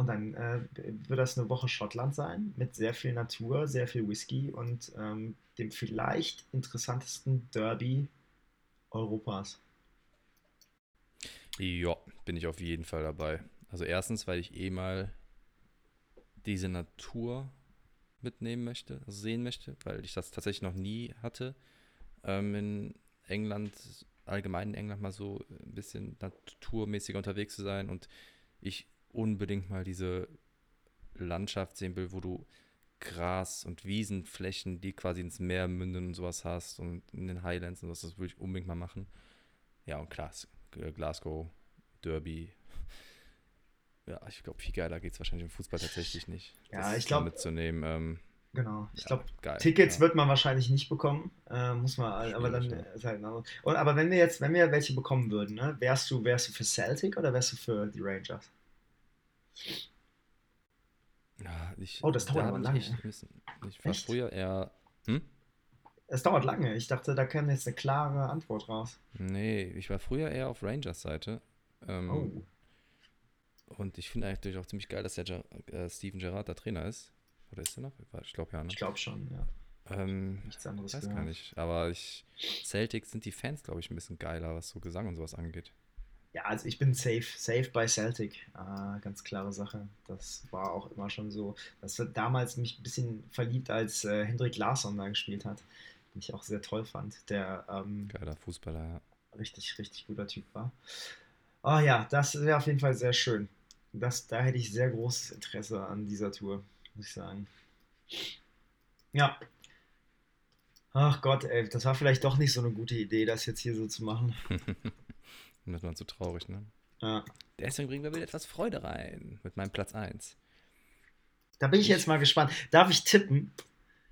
Und dann äh, wird das eine Woche Schottland sein, mit sehr viel Natur, sehr viel Whisky und ähm, dem vielleicht interessantesten Derby Europas. Ja, bin ich auf jeden Fall dabei. Also erstens, weil ich eh mal diese Natur mitnehmen möchte, also sehen möchte, weil ich das tatsächlich noch nie hatte. Ähm, in England, allgemein in England mal so ein bisschen naturmäßiger unterwegs zu sein und ich unbedingt mal diese Landschaft sehen will, wo du Gras und Wiesenflächen, die quasi ins Meer münden und sowas hast und in den Highlands und sowas, das würde ich unbedingt mal machen. Ja, und klar, äh, Glasgow, Derby. Ja, ich glaube, viel geiler geht es wahrscheinlich im Fußball tatsächlich nicht. Ja, ich glaub- mitzunehmen. Ähm, Genau. Ich ja, glaube. Tickets ja. wird man wahrscheinlich nicht bekommen, äh, muss man, aber dann Schwierig, ist halt anderes- Und aber wenn wir jetzt, wenn wir welche bekommen würden, ne, wärst du, wärst du für Celtic oder wärst du für die Rangers? Ja, ich, Oh, das dauert da aber lange. Ich, ich war Echt? früher eher. Hm? Es dauert lange. Ich dachte, da käme jetzt eine klare Antwort raus. Nee, ich war früher eher auf Rangers Seite. Ähm, Oh. Und ich finde eigentlich auch ziemlich geil, dass der Ger äh, Steven Gerrard der Trainer ist. Oder ist er noch? Ich glaube ja, ne? Ich glaube schon, ja. Ähm, Nichts anderes weiß gehört. gar nicht. Aber ich, Celtics sind die Fans, glaube ich, ein bisschen geiler, was so Gesang und sowas angeht. Ja, also ich bin safe, safe bei Celtic. Ah, ganz klare Sache. Das war auch immer schon so. Das hat damals mich ein bisschen verliebt, als äh, Hendrik Larsson da gespielt hat, den ich auch sehr toll fand, der ähm, Geiler Fußballer, ja. richtig, richtig guter Typ war. Oh ja, das wäre auf jeden Fall sehr schön. Das, da hätte ich sehr großes Interesse an dieser Tour, muss ich sagen. Ja. Ach Gott, ey, das war vielleicht doch nicht so eine gute Idee, das jetzt hier so zu machen. Und das war zu traurig, ne? Ja. Deswegen bringen wir wieder etwas Freude rein mit meinem Platz 1. Da bin ich jetzt mal gespannt. Darf ich tippen?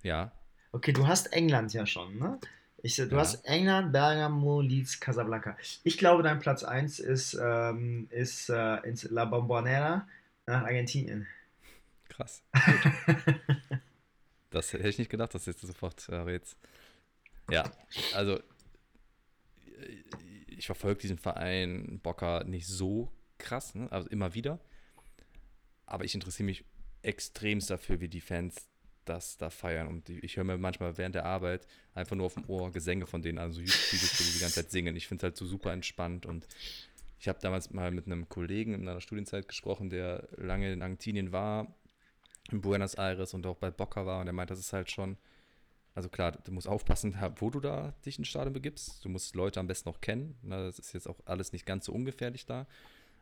Ja, Okay, du hast England ja schon, ne? Ich, du Ja. hast England, Bergamo, Leeds, Casablanca. Ich glaube, dein Platz 1 ist, ähm, ist äh, ins La Bombonera nach Argentinien. krass. Das hätte ich nicht gedacht, dass du jetzt sofort äh, rätst. Ja, also ich verfolge diesen Verein Bocker nicht so krass, ne? also immer wieder. Aber ich interessiere mich extremst dafür, wie die Fans das da feiern. Und ich höre mir manchmal während der Arbeit einfach nur auf dem Ohr Gesänge von denen, also YouTube-Videos, wo die die ganze Zeit singen. Ich finde es halt so super entspannt und ich habe damals mal mit einem Kollegen in einer Studienzeit gesprochen, der lange in Argentinien war, in Buenos Aires und auch bei Boca war und der meint, das ist halt schon, also klar, du musst aufpassen, wo du da dich ins Stadion begibst. Du musst Leute am besten noch kennen. Ne? Das ist jetzt auch alles nicht ganz so ungefährlich da.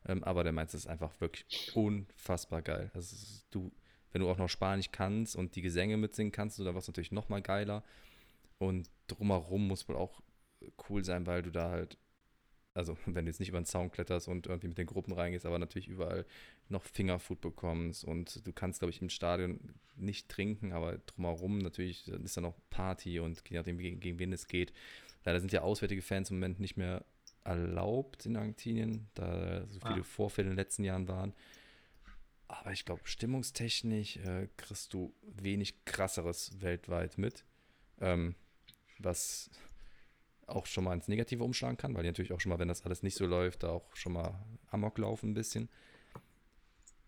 Ähm, aber der es ist einfach wirklich unfassbar geil. Also du, wenn du auch noch Spanisch kannst und die Gesänge mitsingen kannst, dann war es natürlich noch mal geiler. Und drumherum muss wohl auch cool sein, weil du da halt, also wenn du jetzt nicht über den Zaun kletterst und irgendwie mit den Gruppen reingehst, aber natürlich überall noch Fingerfood bekommst und du kannst, glaube ich, im Stadion nicht trinken, aber drumherum natürlich ist da noch Party und je nachdem, gegen, gegen wen es geht. Leider sind ja auswärtige Fans im Moment nicht mehr erlaubt in Argentinien, da so viele Ah. Vorfälle in den letzten Jahren waren. Aber ich glaube, stimmungstechnisch äh, kriegst du wenig krasseres weltweit mit. Ähm, was, auch schon mal ins Negative umschlagen kann, weil die natürlich auch schon mal, wenn das alles nicht so läuft, da auch schon mal Amok laufen ein bisschen.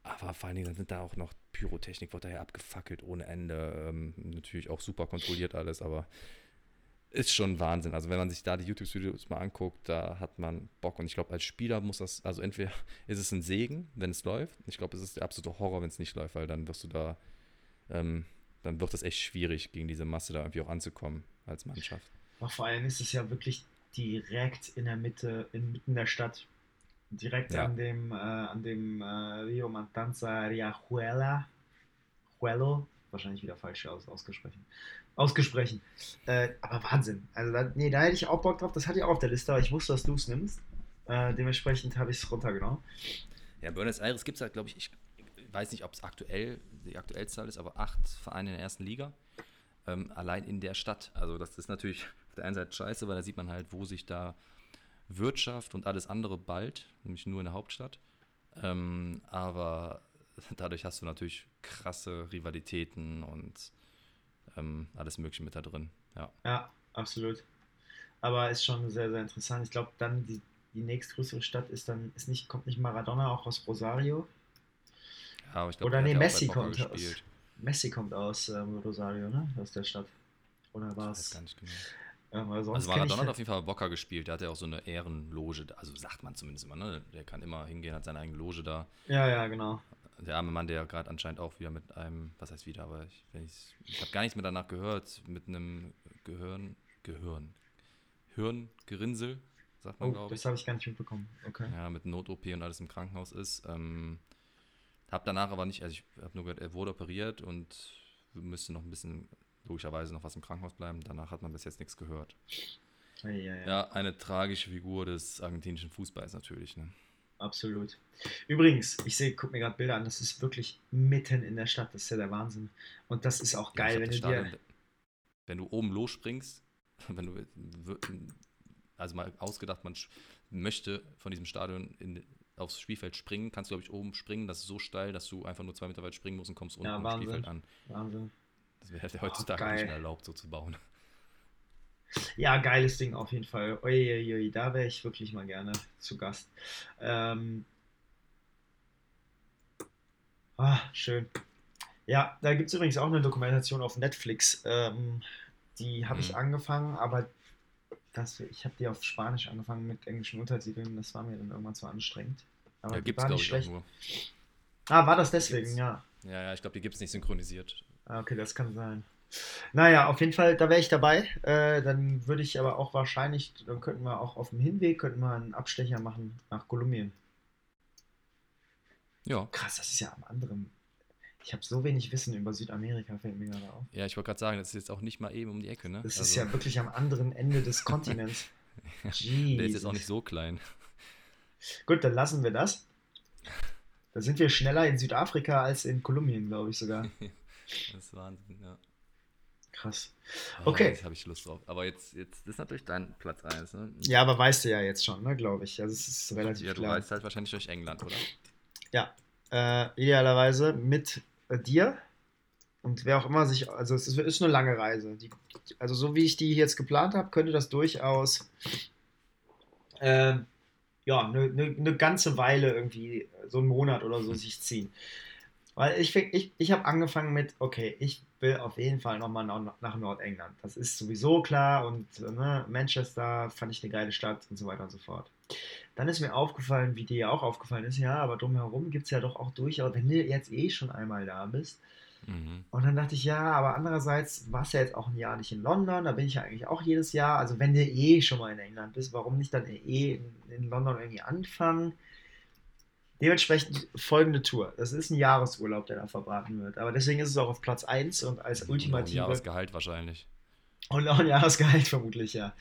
Aber vor allen Dingen sind da auch noch Pyrotechnik, wird daher abgefackelt ohne Ende. Ähm, natürlich auch super kontrolliert alles, aber ist schon Wahnsinn. Also wenn man sich da die YouTube-Videos mal anguckt, da hat man Bock. Und ich glaube, als Spieler muss das, also entweder ist es ein Segen, wenn es läuft. Ich glaube, es ist der absolute Horror, wenn es nicht läuft, weil dann wirst du da, ähm, dann wird es echt schwierig, gegen diese Masse da irgendwie auch anzukommen als Mannschaft. Auch vor allem ist es ja wirklich direkt in der Mitte, inmitten der Stadt. Direkt ja. an dem, äh, an dem äh, Rio Matanza Riachuela. Juelo, wahrscheinlich wieder falsch aus, ausgesprochen ausgesprochen. Äh, aber Wahnsinn. Also da, nee, da hätte ich auch Bock drauf. Das hatte ich auch auf der Liste, aber ich wusste, dass du es nimmst. Äh, dementsprechend habe ich es runtergenommen. Ja, Buenos Aires gibt es halt, glaube ich, ich weiß nicht, ob es aktuell die Aktuellzahl ist, aber acht Vereine in der ersten Liga. Ähm, allein in der Stadt. Also das ist natürlich der einen Seite scheiße, weil da sieht man halt, wo sich da Wirtschaft und alles andere bald, nämlich nur in der Hauptstadt. Ähm, aber dadurch hast du natürlich krasse Rivalitäten und ähm, alles Mögliche mit da drin. Ja. ja, absolut. Aber ist schon sehr, sehr interessant. Ich glaube, dann die, die nächstgrößere Stadt ist dann, ist nicht, kommt nicht Maradona auch aus Rosario? Ja, aber ich glaube, Oder nee, Messi kommt aus. Messi kommt aus ähm, Rosario, ne? Aus der Stadt. Oder war es? gar nicht genau. Ähm, also Maradona hat auf jeden Fall Boca gespielt. Der hat ja auch so eine Ehrenloge, also sagt man zumindest immer, ne? Der kann immer hingehen, hat seine eigene Loge da. Ja, ja, genau der arme Mann, der gerade anscheinend auch wieder mit einem, was heißt wieder, aber ich, ich habe gar nichts mehr danach gehört, mit einem Gehirn, Gehirn, Hirngerinnsel, sagt man, oh, glaube ich. Das habe ich gar nicht mitbekommen, okay. Ja, mit Not-OP und alles im Krankenhaus ist. Ähm, habe danach aber nicht, also ich habe nur gehört, er wurde operiert und müsste noch ein bisschen, logischerweise, noch was im Krankenhaus bleiben. Danach hat man bis jetzt nichts gehört. Ja, ja, ja. ja eine tragische Figur des argentinischen Fußballs natürlich, ne? absolut. Übrigens, ich sehe, guck mir gerade Bilder an, das ist wirklich mitten in der Stadt, das ist ja der Wahnsinn. Und das ist auch geil, wenn du Stadion, dir. Wenn du oben losspringst, wenn du, also mal ausgedacht, man möchte von diesem Stadion in, aufs Spielfeld springen, kannst du, glaube ich, oben springen, das ist so steil, dass du einfach nur zwei Meter weit springen musst und kommst unten ja, am Spielfeld an. Wahnsinn. Das wäre heutzutage oh, nicht mehr erlaubt, so zu bauen. Ja, geiles Ding auf jeden Fall. Uiuiui, da wäre ich wirklich mal gerne zu Gast. Ähm, ah, schön. Ja, da gibt es übrigens auch eine Dokumentation auf Netflix. Ähm, die habe ich mhm. angefangen, aber das, ich habe die auf Spanisch angefangen mit englischen Untertiteln. Das war mir dann irgendwann zu anstrengend. Aber ja, gibt's, war nicht schlecht. Ah, war das deswegen, ja. Ja, ja, ich glaube, die gibt es nicht synchronisiert. Ah, okay, das kann sein. Naja, auf jeden Fall, da wäre ich dabei. Äh, dann würde ich aber auch wahrscheinlich, dann könnten wir auch auf dem Hinweg, könnten wir einen Abstecher machen nach Kolumbien. Ja. Krass, das ist ja am anderen. Ich habe so wenig Wissen über Südamerika, fällt mir gerade auf. Ja, ich wollte gerade sagen, das ist jetzt auch nicht mal eben um die Ecke, ne? Das also. ist ja wirklich am anderen Ende des Kontinents. Der ist jetzt auch nicht so klein. Gut, dann lassen wir das. Da sind wir schneller in Südafrika als in Kolumbien, glaube ich sogar. das ist Wahnsinn, ja. Krass. Oh, okay. Jetzt habe ich Lust drauf. Aber jetzt, jetzt das ist natürlich dein Platz 1. Ne? Ja, aber weißt du ja jetzt schon, ne, glaube ich. Also es ist relativ Ja, du klar. reist halt wahrscheinlich durch England, oder? Ja. Äh, idealerweise mit äh, dir und wer auch immer sich, also es ist, ist eine lange Reise. Die, also so wie ich die jetzt geplant habe, könnte das durchaus äh, ja, eine ne, ne ganze Weile irgendwie, so einen Monat oder so, sich ziehen. Weil ich, ich, ich habe angefangen mit, okay, ich will auf jeden Fall nochmal nach Nordengland. Das ist sowieso klar und ne, Manchester fand ich eine geile Stadt und so weiter und so fort. Dann ist mir aufgefallen, wie dir ja auch aufgefallen ist, ja, aber drumherum gibt es ja doch auch durchaus, wenn du jetzt eh schon einmal da bist. Mhm. Und dann dachte ich, ja, aber andererseits warst du ja jetzt auch ein Jahr nicht in London, da bin ich ja eigentlich auch jedes Jahr. Also wenn du eh schon mal in England bist, warum nicht dann eh in, in London irgendwie anfangen? Dementsprechend folgende Tour. Das ist ein Jahresurlaub, der da verbraten wird. Aber deswegen ist es auch auf Platz 1 und als ultimative. Und ein Jahresgehalt wahrscheinlich. Und auch ein Jahresgehalt vermutlich, ja.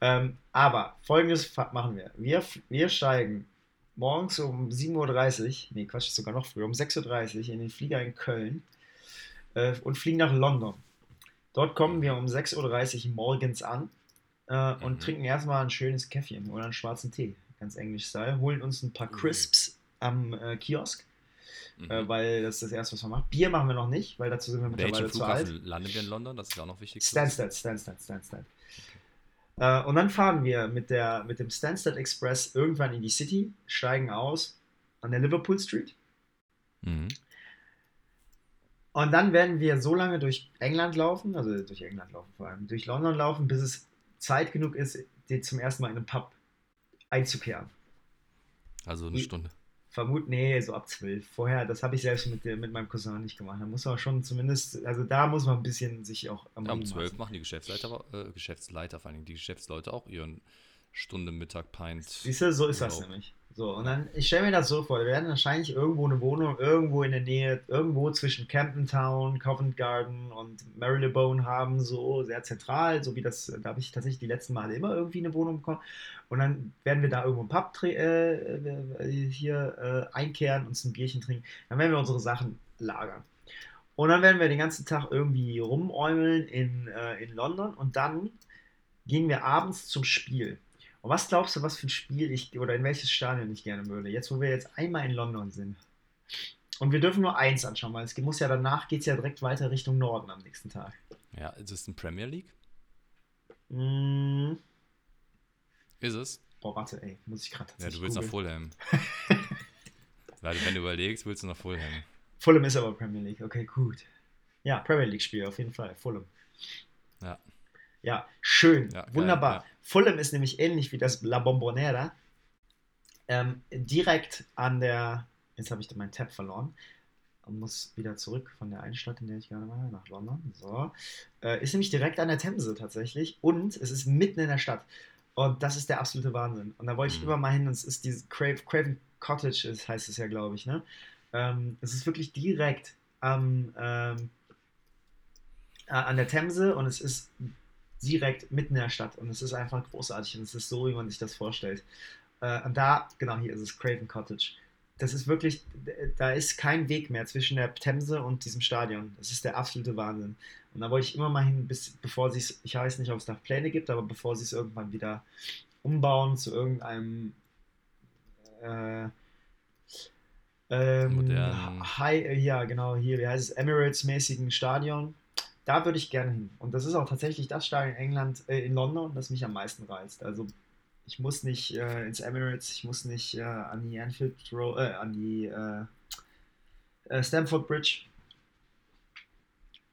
Ähm, aber folgendes machen wir. wir. Wir steigen morgens um 7.30 Uhr, nee, Quatsch, sogar noch früher, um 6.30 Uhr in den Flieger in Köln äh, und fliegen nach London. Dort kommen wir um 6.30 Uhr morgens an äh, und mhm. trinken erstmal ein schönes Käffchen oder einen schwarzen Tee, ganz englisch-style, holen uns ein paar Crisps am äh, Kiosk. Mhm. Äh, weil das ist das erste, was man macht. Bier machen wir noch nicht, weil dazu sind wir mittlerweile zu alt. landen wir in London? Das ist ja auch noch wichtig. Stansted, Stansted, Stansted. Äh, und dann fahren wir mit, der, mit dem Stansted Express irgendwann in die City, steigen aus an der Liverpool Street. Mhm. Und dann werden wir so lange durch England laufen, also durch England laufen vor allem, durch London laufen, bis es Zeit genug ist, dir zum ersten Mal in einen Pub einzukehren. Also eine Stunde. Vermut, nee, so ab 12. Vorher, das habe ich selbst mit, mit meinem Cousin nicht gemacht. Da muss man schon zumindest, also da muss man ein bisschen sich auch am Ja, um Riemen 12 lassen. machen die Geschäftsleiter, aber- äh, Geschäftsleiter vor allem, die Geschäftsleute auch ihren Stunde Mittag Pint. Siehst du, so ist das Urlaub. nämlich. So, und dann, ich stelle mir das so vor, wir werden wahrscheinlich irgendwo eine Wohnung, irgendwo in der Nähe, irgendwo zwischen Camden Town, Covent Garden und Marylebone haben, so sehr zentral, so wie das, da habe ich tatsächlich die letzten Male immer irgendwie eine Wohnung bekommen. Und dann werden wir da irgendwo im Pub äh, äh, hier äh, einkehren, uns ein Bierchen trinken. Dann werden wir unsere Sachen lagern. Und dann werden wir den ganzen Tag irgendwie rumäumeln in, äh, in London und dann gehen wir abends zum Spiel. Und was glaubst du, was für ein Spiel ich oder in welches Stadion ich gerne würde? Jetzt, wo wir jetzt einmal in London sind. Und wir dürfen nur eins anschauen, weil es muss ja danach geht es ja direkt weiter Richtung Norden am nächsten Tag. Ja, ist es ein Premier League? Mm, Ist es? boah, warte, ey, muss ich gerade Ja, du willst nach googeln. Fulham. Weil, wenn du überlegst, willst du nach Fulham. Fulham ist aber Premier League, okay, gut. Ja, Premier League Spiel auf jeden Fall, Fulham. Ja. Ja, schön, Ja, wunderbar. ja. Fulham ist nämlich ähnlich wie das La Bombonera. Ähm, direkt an der, jetzt habe ich meinen Tab verloren und muss wieder zurück von der einen Stadt, in der ich gerade war, nach London. So. Äh, ist nämlich direkt an der Themse tatsächlich und es ist mitten in der Stadt. Und das ist der absolute Wahnsinn. Und da wollte ich Mhm. immer mal hin und es ist dieses Crave, Craven Cottage, ist, heißt es ja, glaube ich. Ne? Ähm, es ist wirklich direkt am, ähm, äh, an der Themse und es ist direkt mitten in der Stadt und es ist einfach großartig und es ist so, wie man sich das vorstellt. Äh, und da, genau hier ist es Craven Cottage. Das ist wirklich, da ist kein Weg mehr zwischen der Themse und diesem Stadion. Das ist der absolute Wahnsinn. Und da wollte ich immer mal hin, bis, bevor sie es, ich weiß nicht, ob es da Pläne gibt, aber bevor sie es irgendwann wieder umbauen zu irgendeinem äh, ähm. High, ja, genau, hier, wie heißt es, Emirates-mäßigen Stadion. Da würde ich gerne hin. Und das ist auch tatsächlich das Stadion in England, äh, in London, das mich am meisten reizt. Also ich muss nicht äh, ins Emirates, ich muss nicht äh, an die Anfield Road, äh, an die äh, äh, Stamford Bridge,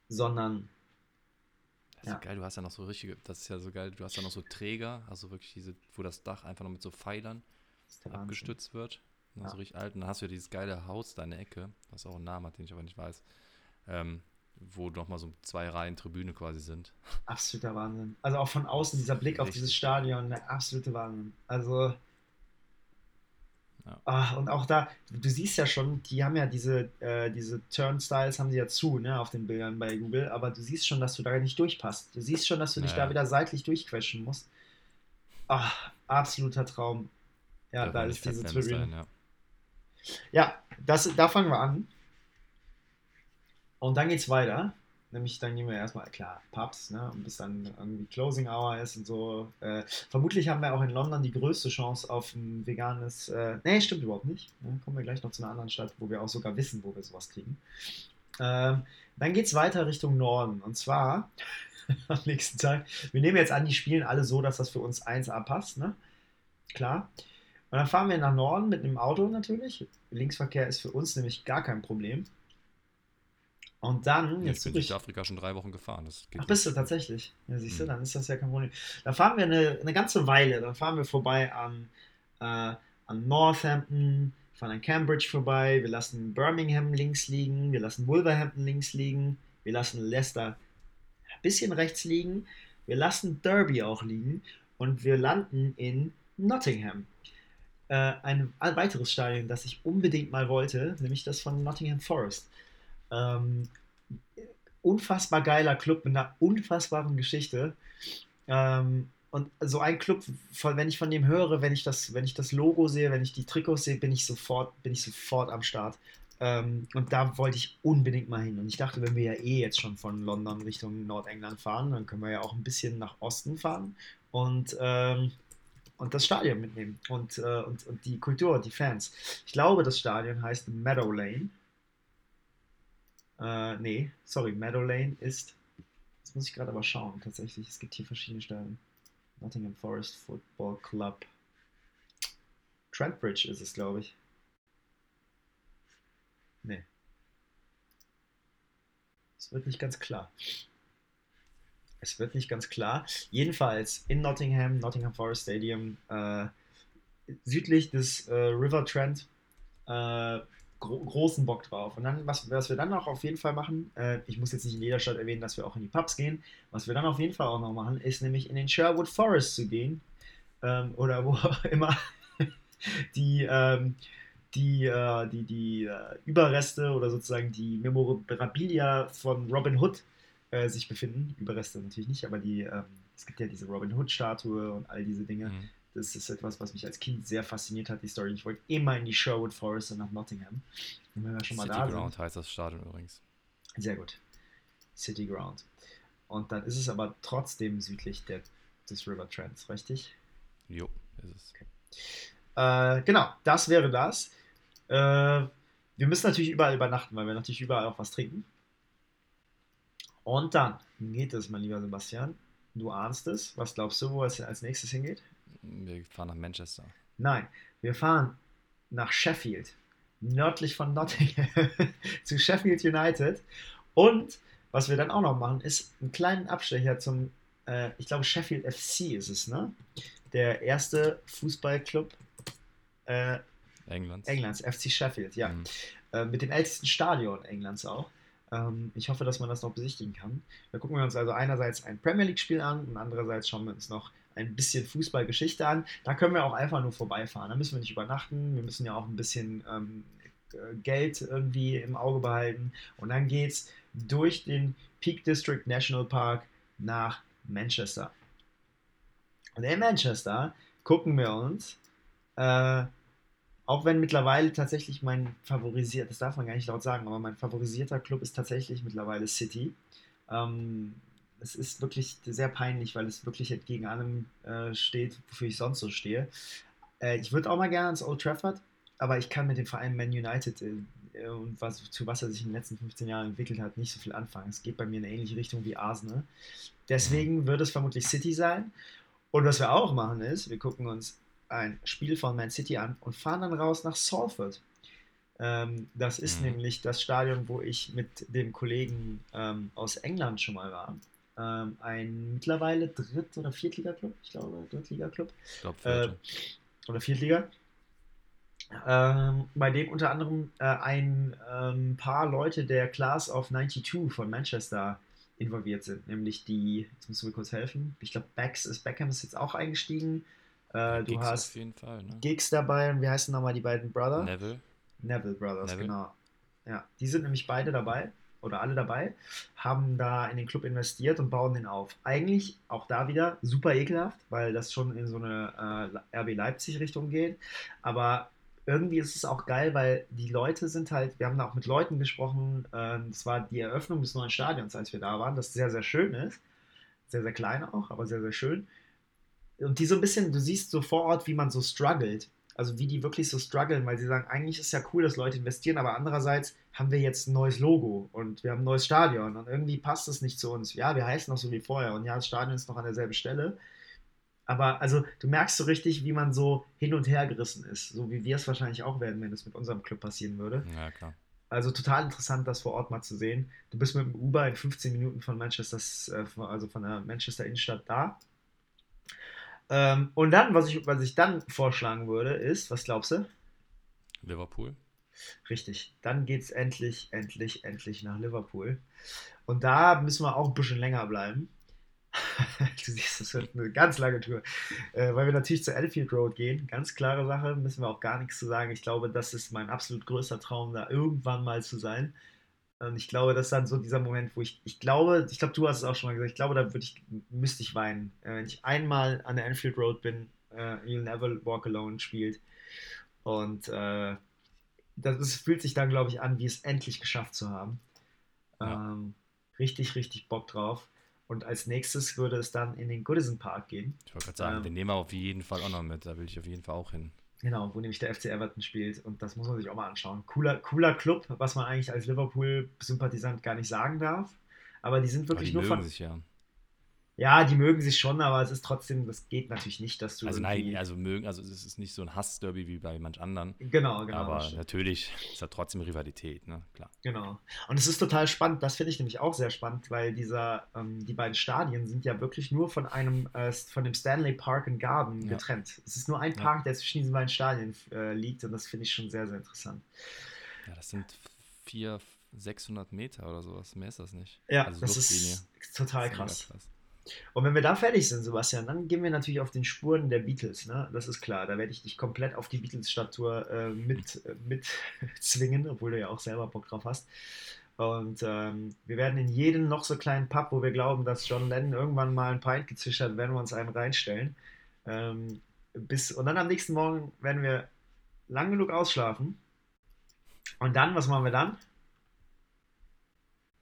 sondern Das ist Ja. geil, du hast ja noch so richtige, das ist ja so geil, du hast ja noch so Träger, also wirklich diese, wo das Dach einfach noch mit so Pfeilern abgestützt wird. Ja. so richtig alt. Und dann hast du ja dieses geile Haus da in der Ecke, was auch einen Namen hat, den ich aber nicht weiß. Ähm, wo nochmal so zwei Reihen Tribüne quasi sind. Absoluter Wahnsinn. Also auch von außen, dieser Blick auf Richtig. dieses Stadion, der absolute Wahnsinn. Also. Ja. Ah, und auch da, du siehst ja schon, die haben ja diese, äh, diese Turnstiles haben sie ja zu, ne, auf den Bildern bei Google, aber du siehst schon, dass du da nicht durchpasst. Du siehst schon, dass du dich Ja, da wieder seitlich durchquetschen musst. Ah, absoluter Traum. Ja, da man ist diese Tribüne. sein, ja. Ja, das, da fangen wir an. Und dann geht's weiter. Nämlich dann gehen wir erstmal, klar, Pubs, ne? Und bis dann irgendwie Closing Hour ist und so. Äh, vermutlich haben wir auch in London die größte Chance auf ein veganes. Äh, nee, stimmt überhaupt nicht. Ne? Kommen wir gleich noch zu einer anderen Stadt, wo wir auch sogar wissen, wo wir sowas kriegen. Ähm, dann geht's weiter Richtung Norden. Und zwar am nächsten Tag. Wir nehmen jetzt an, die spielen alle so, dass das für uns 1A passt, ne? Klar. Und dann fahren wir nach Norden mit einem Auto natürlich. Linksverkehr ist für uns nämlich gar kein Problem. Und dann, Jetzt jetzt bin ich. Südafrika schon drei Wochen gefahren. Ach, bist du tatsächlich? Ja, siehst du, Mhm. dann ist das ja kein Problem. Da fahren wir eine, eine ganze Weile. Dann fahren wir vorbei an, äh, an Northampton, fahren an Cambridge vorbei. Wir lassen Birmingham links liegen. Wir lassen Wolverhampton links liegen. Wir lassen Leicester ein bisschen rechts liegen. Wir lassen Derby auch liegen. Und wir landen in Nottingham. Äh, ein weiteres Stadion, das ich unbedingt mal wollte, nämlich das von Nottingham Forest. Ähm, unfassbar geiler Club mit einer unfassbaren Geschichte. Ähm, und so ein Club, wenn ich von dem höre, wenn ich das, wenn ich das Logo sehe, wenn ich die Trikots sehe, bin ich sofort, bin ich sofort am Start. Ähm, und da wollte ich unbedingt mal hin. Und ich dachte, wenn wir ja eh jetzt schon von London Richtung Nordengland fahren, dann können wir ja auch ein bisschen nach Osten fahren und, ähm, und das Stadion mitnehmen und, äh, und, und die Kultur, die Fans. Ich glaube, das Stadion heißt Meadow Lane. Äh, nee, sorry, Meadow Lane ist. Jetzt muss ich gerade aber schauen, tatsächlich. Es gibt hier verschiedene Stadien. Nottingham Forest Football Club. Trentbridge ist es, glaube ich. Nee. Es wird nicht ganz klar. Es wird nicht ganz klar. Jedenfalls in Nottingham, Nottingham Forest Stadium, äh, südlich des äh, River Trent, äh, gro großen Bock drauf. Und dann, was, was wir dann auch auf jeden Fall machen, äh, ich muss jetzt nicht in jeder Stadt erwähnen, dass wir auch in die Pubs gehen, was wir dann auf jeden Fall auch noch machen, ist nämlich in den Sherwood Forest zu gehen. Ähm, oder wo auch immer die, ähm, die, äh, die, die äh, Überreste oder sozusagen die Memorabilia von Robin Hood äh, sich befinden. Überreste natürlich nicht, aber die, ähm, es gibt ja diese Robin Hood-Statue und all diese Dinge. Mhm. Das ist etwas, was mich als Kind sehr fasziniert hat, die Story. Ich wollte immer in die Sherwood Forest und nach Nottingham. Und wenn wir schon mal City da Ground sind. heißt das Stadion übrigens. Sehr gut. City Ground. Und dann ist es aber trotzdem südlich der, des River Trents, richtig? Jo, ist es. Okay. Äh, genau, das wäre das. Äh, wir müssen natürlich überall übernachten, weil wir natürlich überall auch was trinken. Und dann geht es, mein lieber Sebastian. Du ahnst es. Was glaubst du, wo es als nächstes hingeht? Wir fahren nach Manchester. Nein, wir fahren nach Sheffield, nördlich von Nottingham, zu Sheffield United. Und was wir dann auch noch machen, ist einen kleinen Abstecher zum, äh, ich glaube, Sheffield FC ist es, ne? Der erste Fußballclub äh, Englands. Englands, FC Sheffield, ja. Mhm. Äh, mit dem ältesten Stadion Englands auch. Ähm, ich hoffe, dass man das noch besichtigen kann. Da gucken wir uns also einerseits ein Premier League-Spiel an und andererseits schauen wir uns noch ein bisschen Fußballgeschichte an. Da können wir auch einfach nur vorbeifahren. Da müssen wir nicht übernachten. Wir müssen ja auch ein bisschen ähm, Geld irgendwie im Auge behalten. Und dann geht's durch den Peak District National Park nach Manchester. Und in Manchester gucken wir uns, äh, auch wenn mittlerweile tatsächlich mein favorisierter, das darf man gar nicht laut sagen, aber mein favorisierter Club ist tatsächlich mittlerweile City. Ähm, es ist wirklich sehr peinlich, weil es wirklich entgegen allem äh, steht, wofür ich sonst so stehe. Äh, ich würde auch mal gerne ans Old Trafford, aber ich kann mit dem Verein Man United äh, und was, zu was er sich in den letzten 15 Jahren entwickelt hat, nicht so viel anfangen. Es geht bei mir in eine ähnliche Richtung wie Arsenal. Deswegen wird es vermutlich City sein. Und was wir auch machen ist, wir gucken uns ein Spiel von Man City an und fahren dann raus nach Salford. Ähm, das ist Mhm. nämlich das Stadion, wo ich mit dem Kollegen ähm, aus England schon mal war. Ähm, ein mittlerweile Dritt- oder Viertliga-Club, ich glaube, Drittliga-Club Ich glaube, äh, oder Viertliga. Ähm, bei dem unter anderem äh, ein ähm, paar Leute der Class of 92 von Manchester involviert sind, nämlich die, jetzt müssen wir kurz helfen, ich glaube, Becks ist Beckham ist jetzt auch eingestiegen. Äh, du Giggs hast auf jeden Fall, ne? Gigs dabei und wie heißen nochmal die beiden Brother? Neville. Neville Brothers, Neville. genau. Ja, die sind nämlich beide dabei oder alle dabei, haben da in den Club investiert und bauen den auf. Eigentlich auch da wieder super ekelhaft, weil das schon in so eine äh, RB Leipzig Richtung geht. Aber irgendwie ist es auch geil, weil die Leute sind halt, wir haben da auch mit Leuten gesprochen, das war die Eröffnung des neuen Stadions, als wir da waren, das sehr, sehr schön ist. Sehr, sehr klein auch, aber sehr, sehr schön. Und die so ein bisschen, du siehst so vor Ort, wie man so struggelt. Also wie die wirklich so strugglen, weil sie sagen, eigentlich ist ja cool, dass Leute investieren, aber andererseits haben wir jetzt ein neues Logo und wir haben ein neues Stadion und irgendwie passt es nicht zu uns. Ja, wir heißen noch so wie vorher und ja, das Stadion ist noch an derselben Stelle. Aber also du merkst so richtig, wie man so hin und her gerissen ist, so wie wir es wahrscheinlich auch werden, wenn es mit unserem Club passieren würde. Ja, klar. Also total interessant, das vor Ort mal zu sehen. Du bist mit dem Uber in 15 Minuten von Manchester, äh, also von der Manchester Innenstadt da. Ähm, und dann, was ich, was ich dann vorschlagen würde, ist, was glaubst du? Liverpool. Richtig, dann geht es endlich, endlich, endlich nach Liverpool. Und da müssen wir auch ein bisschen länger bleiben. du siehst, das wird eine ganz lange Tour. Äh, weil wir natürlich zur Anfield Road gehen. Ganz klare Sache, müssen wir auch gar nichts zu sagen. Ich glaube, das ist mein absolut größter Traum, da irgendwann mal zu sein. Und ich glaube, das ist dann so dieser Moment, wo ich, ich glaube, ich glaube, du hast es auch schon mal gesagt, ich glaube, da würde ich, müsste ich weinen. Äh, wenn ich einmal an der Anfield Road bin, äh, You'll Never Walk Alone spielt. Und äh, das ist, fühlt sich dann, glaube ich, an, wie es endlich geschafft zu haben. Ja. Ähm, richtig, richtig Bock drauf. Und als nächstes würde es dann in den Goodison Park gehen. Ich wollte gerade sagen, Ähm. den nehmen wir auf jeden Fall auch noch mit. Da will ich auf jeden Fall auch hin. Genau, wo nämlich der FC Everton spielt. Und das muss man sich auch mal anschauen. Cooler, cooler Club, was man eigentlich als Liverpool-Sympathisant gar nicht sagen darf. Aber die sind wirklich die nur von. sich ja. Ja, die mögen sich schon, aber es ist trotzdem, das geht natürlich nicht, dass du. Also nein, also mögen, also es ist nicht so ein Hassderby wie bei manch anderen. Genau, genau. Aber natürlich ist da trotzdem Rivalität, ne? Klar. Genau. Und es ist total spannend, das finde ich nämlich auch sehr spannend, weil dieser, ähm, die beiden Stadien sind ja wirklich nur von einem, äh, von dem Stanley Park and Garden Ja. getrennt. Es ist nur ein Ja. Park, der zwischen diesen beiden Stadien äh, liegt und das finde ich schon sehr, sehr interessant. Ja, das sind 400, 600 Meter oder sowas. Mehr ist das nicht. Ja, also das ist total Das ist mega krass. Und wenn wir da fertig sind, Sebastian, dann gehen wir natürlich auf den Spuren der Beatles. Ne? Das ist klar. Da werde ich dich komplett auf die Beatles-Statue äh, mit, äh, mit zwingen, obwohl du ja auch selber Bock drauf hast. Und ähm, wir werden in jeden noch so kleinen Pub, wo wir glauben, dass John Lennon irgendwann mal ein Pint gezischt hat, werden wir uns einen reinstellen. Ähm, bis, und dann am nächsten Morgen werden wir lang genug ausschlafen. Und dann, was machen wir dann?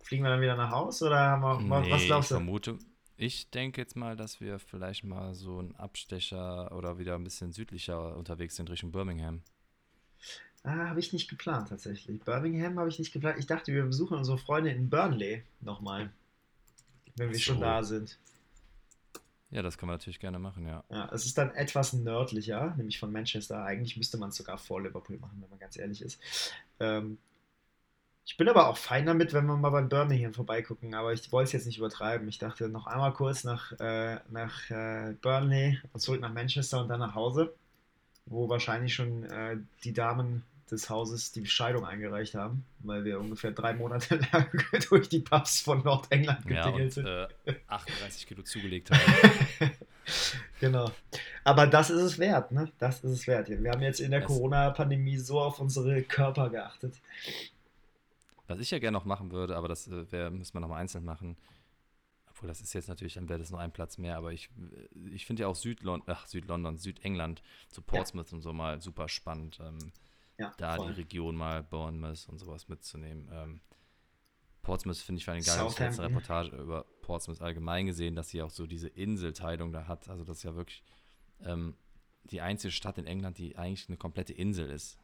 Fliegen wir dann wieder nach Hause oder haben wir, Nee, was glaubst ich du? vermute, ich denke jetzt mal, dass wir vielleicht mal so einen Abstecher oder wieder ein bisschen südlicher unterwegs sind Richtung Birmingham. Ah, habe ich nicht geplant tatsächlich. Birmingham habe ich nicht geplant. Ich dachte, wir besuchen unsere Freunde in Burnley nochmal, wenn wir Ach schon so. da sind. Ja, das können wir natürlich gerne machen, ja. Ja, es ist dann etwas nördlicher, nämlich von Manchester. Eigentlich müsste man es sogar vor Liverpool machen, wenn man ganz ehrlich ist. Ähm, ich bin aber auch fein damit, wenn wir mal bei Birmingham vorbeigucken, aber ich wollte es jetzt nicht übertreiben. Ich dachte noch einmal kurz nach, äh, nach äh, Burnley und zurück nach Manchester und dann nach Hause, wo wahrscheinlich schon äh, die Damen des Hauses die Scheidung eingereicht haben, weil wir ungefähr drei Monate lang durch die Pubs von Nordengland Ja, getingelt und sind. äh, 38 Kilo zugelegt haben. genau. Aber das ist es wert, ne? Das ist es wert. Wir haben jetzt in der Corona-Pandemie so auf unsere Körper geachtet. Was ich ja gerne noch machen würde, aber das äh, wär, müssen wir nochmal einzeln machen. Obwohl, das ist jetzt natürlich, dann wäre das nur ein Platz mehr, aber ich, äh, ich finde ja auch Südlondon, ach, Südlondon, Südengland, zu Portsmouth und so mal super spannend, ähm, Ja, da voll. die Region mal, Bournemouth und sowas mitzunehmen. Ähm, Portsmouth finde ich vor allem geil, ich habe. Reportage über Portsmouth allgemein gesehen, dass sie auch so diese Inselteilung da hat. Also das ist ja wirklich ähm, die einzige Stadt in England, die eigentlich eine komplette Insel ist.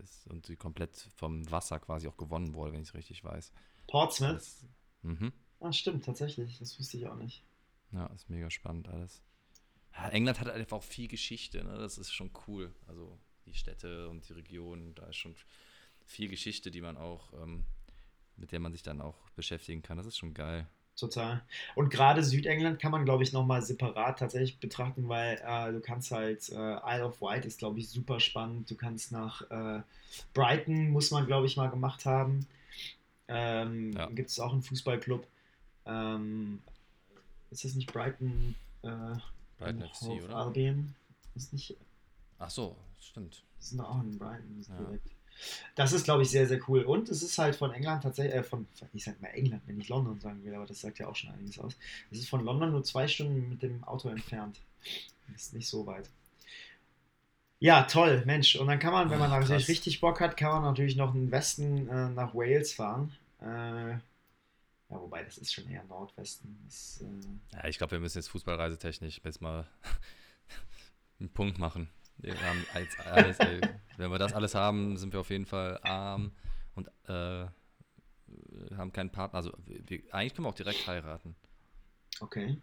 Ist und die komplett vom Wasser quasi auch gewonnen wurde, wenn ich es richtig weiß. Portsmouth? Das, mhm. Ah, stimmt, tatsächlich. Das wusste ich auch nicht. Ja, ist mega spannend alles. Ja, England hat einfach auch viel Geschichte, ne? das ist schon cool. Also die Städte und die Regionen, da ist schon viel Geschichte, die man auch, ähm, mit der man sich dann auch beschäftigen kann. Das ist schon geil. Total. Und gerade Südengland kann man, glaube ich, nochmal separat tatsächlich betrachten, weil äh, du kannst halt, äh, Isle of Wight ist, glaube ich, super spannend. Du kannst nach äh, Brighton, muss man, glaube ich, mal gemacht haben. Ähm, Ja. Gibt es auch einen Fußballclub. Ähm, ist das nicht Brighton? Äh, Brighton FC, oder? Albion? Ist nicht, Ach so, stimmt. das ist auch in Brighton ist Ja. direkt. Das ist, glaube ich, sehr, sehr cool. Und es ist halt von England tatsächlich, äh, von, ich sag mal England, wenn ich London sagen will, aber das sagt ja auch schon einiges aus. Es ist von London nur zwei Stunden mit dem Auto entfernt. Ist nicht so weit. Ja, toll, Mensch. Und dann kann man, wenn man Ach, natürlich richtig Bock hat, kann man natürlich noch in den Westen äh, nach Wales fahren. Äh, ja, wobei, das ist schon eher Nordwesten. Das, äh, Ja, ich glaube, wir müssen jetzt fußballreisetechnisch jetzt mal einen Punkt machen. Wir haben als, alles, ey, wenn wir das alles haben, sind wir auf jeden Fall arm und äh, haben keinen Partner. Also wir, eigentlich können wir auch direkt heiraten, okay.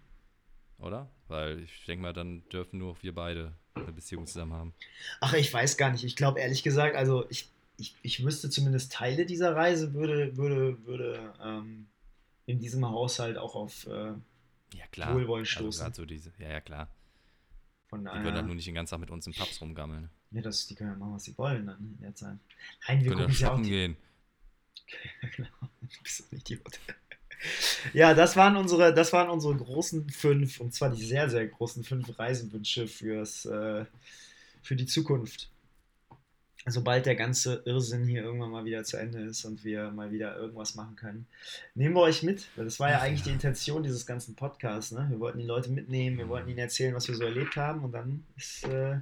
oder? Weil ich denke mal, dann dürfen nur wir beide eine Beziehung zusammen haben. Ach, ich weiß gar nicht. Ich glaube ehrlich gesagt, also ich, ich, ich wüsste zumindest Teile dieser Reise würde, würde, würde ähm, in diesem Haushalt auch auf äh, Ja, klar. Wohlwollen Also stoßen. gerade so diese, ja, ja, klar. Von Die würden daher. halt nur nicht den ganzen Tag mit uns in Pubs rumgammeln. ja, das, die können ja machen, was sie wollen dann in der Zeit. Nein, wir können ja gucken shoppen Die, gehen. genau. Du bist ein Idiot. Ja, das waren unsere, das waren unsere großen fünf, und zwar die sehr, sehr großen fünf Reisewünsche fürs, äh, für die Zukunft. Sobald der ganze Irrsinn hier irgendwann mal wieder zu Ende ist und wir mal wieder irgendwas machen können, nehmen wir euch mit. Das war ja eigentlich ja. die Intention dieses ganzen Podcasts. Ne? Wir wollten die Leute mitnehmen, wir wollten ihnen erzählen, was wir so erlebt haben und dann ist. Äh,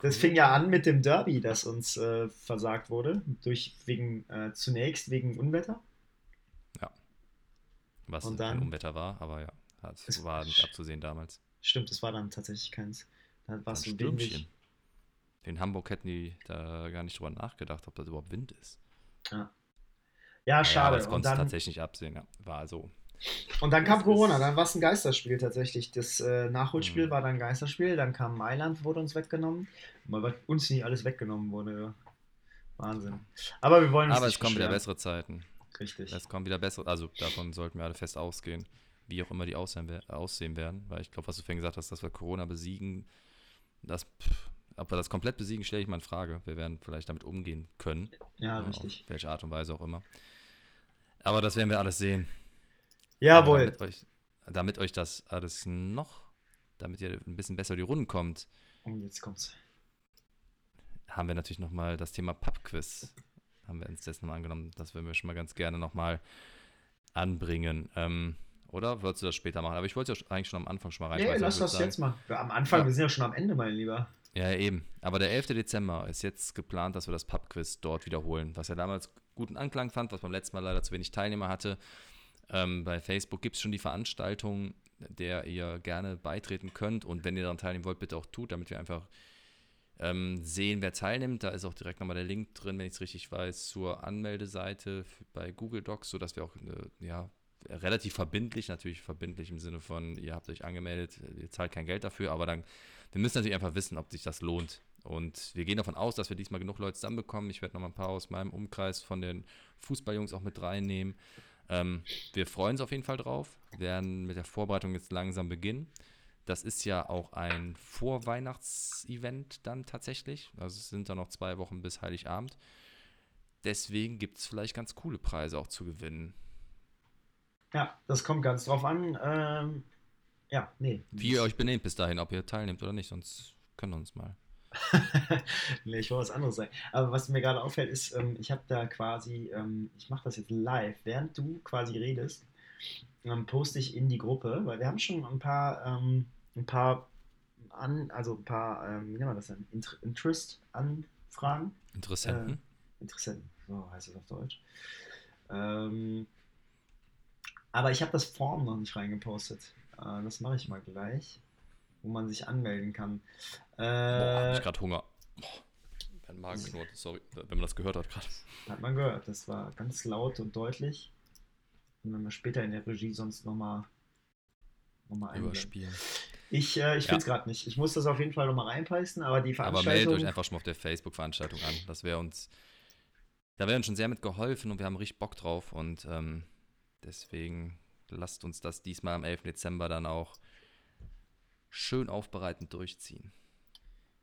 das fing ja an mit dem Derby, das uns äh, versagt wurde, durch wegen äh, zunächst wegen Unwetter. Was Und dann- Unwetter war, aber ja, das Es- war nicht abzusehen damals. Stimmt, das war dann tatsächlich keins. Da war es Ein so windig. In Hamburg hätten die da gar nicht drüber nachgedacht, ob das überhaupt Wind ist. Ja, Naja, schade. Das du dann, tatsächlich nicht absehen. Ja. War also Und dann kam Das Corona, dann war es ein Geisterspiel tatsächlich. Das äh, Nachholspiel Hm. war dann ein Geisterspiel, dann kam Mailand, wurde uns weggenommen. Mal was uns nicht alles weggenommen wurde. Ja. Wahnsinn. Aber wir wollen uns Aber es kommen wieder bessere Zeiten. Richtig. Es kommen wieder bessere, also davon sollten wir alle fest ausgehen, wie auch immer die aussehen, aussehen werden. Weil ich glaube, was du vorhin gesagt hast, dass wir Corona besiegen, das, pff, ob wir das komplett besiegen, stelle ich mal in Frage. Wir werden vielleicht damit umgehen können. ja, äh, richtig. Auf welche Art und Weise auch immer. Aber das werden wir alles sehen. Jawohl. Damit euch, damit euch das alles noch, damit ihr ein bisschen besser die Runden kommt, Und jetzt kommt's. haben wir natürlich nochmal das Thema Pub-Quiz. Haben wir uns dessen mal angenommen. Das würden wir schon mal ganz gerne nochmal anbringen. Ähm, oder wolltest du das später machen? Aber ich wollte es ja eigentlich schon am Anfang schon mal Nee, reinschmeißen. lass das sagen- jetzt mal. Am Anfang, Ja. wir sind ja schon am Ende, mein Lieber. Ja, eben. Aber der 11. Dezember ist jetzt geplant, dass wir das Pub-Quiz dort wiederholen. Was ja damals guten Anklang fand, was beim letzten Mal leider zu wenig Teilnehmer hatte. Ähm, bei Facebook gibt es schon die Veranstaltung, der ihr gerne beitreten könnt. Und wenn ihr daran teilnehmen wollt, bitte auch tut, damit wir einfach ähm, sehen, wer teilnimmt. Da ist auch direkt nochmal der Link drin, wenn ich es richtig weiß, zur Anmeldeseite bei Google Docs, sodass wir auch äh, ja, relativ verbindlich, natürlich verbindlich im Sinne von, ihr habt euch angemeldet, ihr zahlt kein Geld dafür, aber dann, wir müssen natürlich einfach wissen, ob sich das lohnt. Und wir gehen davon aus, dass wir diesmal genug Leute zusammenbekommen. Ich werde noch mal ein paar aus meinem Umkreis von den Fußballjungs auch mit reinnehmen. Ähm, wir freuen uns auf jeden Fall drauf, werden mit der Vorbereitung jetzt langsam beginnen. Das ist ja auch ein Vorweihnachtsevent dann tatsächlich. Also es sind dann noch zwei Wochen bis Heiligabend. Deswegen gibt es vielleicht ganz coole Preise auch zu gewinnen. Ja, das kommt ganz drauf an. Ähm, ja, nee. Wie ihr euch benehmt bis dahin, ob ihr teilnehmt oder nicht, sonst können wir uns mal. nee, ich wollte was anderes sagen. Aber was mir gerade auffällt, ist, ähm, ich habe da quasi, ähm, ich mache das jetzt live, während du quasi redest, ähm, poste ich in die Gruppe, weil wir haben schon ein paar, ähm, ein paar an, also ein paar, ähm, wie nennt man das denn? Inter Interest-Anfragen. Interessenten. Interessenten, so heißt es auf Deutsch. Ähm, aber ich habe das Form noch nicht reingepostet. Äh, das mache ich mal gleich, wo man sich anmelden kann. Boah, hab Äh, ich gerade Hunger. Boah, mein Magen knurrt, sorry, wenn man das gehört hat gerade. Hat man gehört, das war ganz laut und deutlich. Und wenn wir später in der Regie sonst nochmal noch mal. Überspielen. Ich, äh, ich Ja. finde es gerade nicht. Ich muss das auf jeden Fall nochmal reinpeisten, aber die Aber Veranstaltung. meldet euch einfach schon mal auf der Facebook-Veranstaltung an. Das wäre uns, da wäre uns schon sehr mit geholfen und wir haben richtig Bock drauf und ähm, deswegen lasst uns das diesmal am 11. Dezember dann auch schön aufbereitend durchziehen.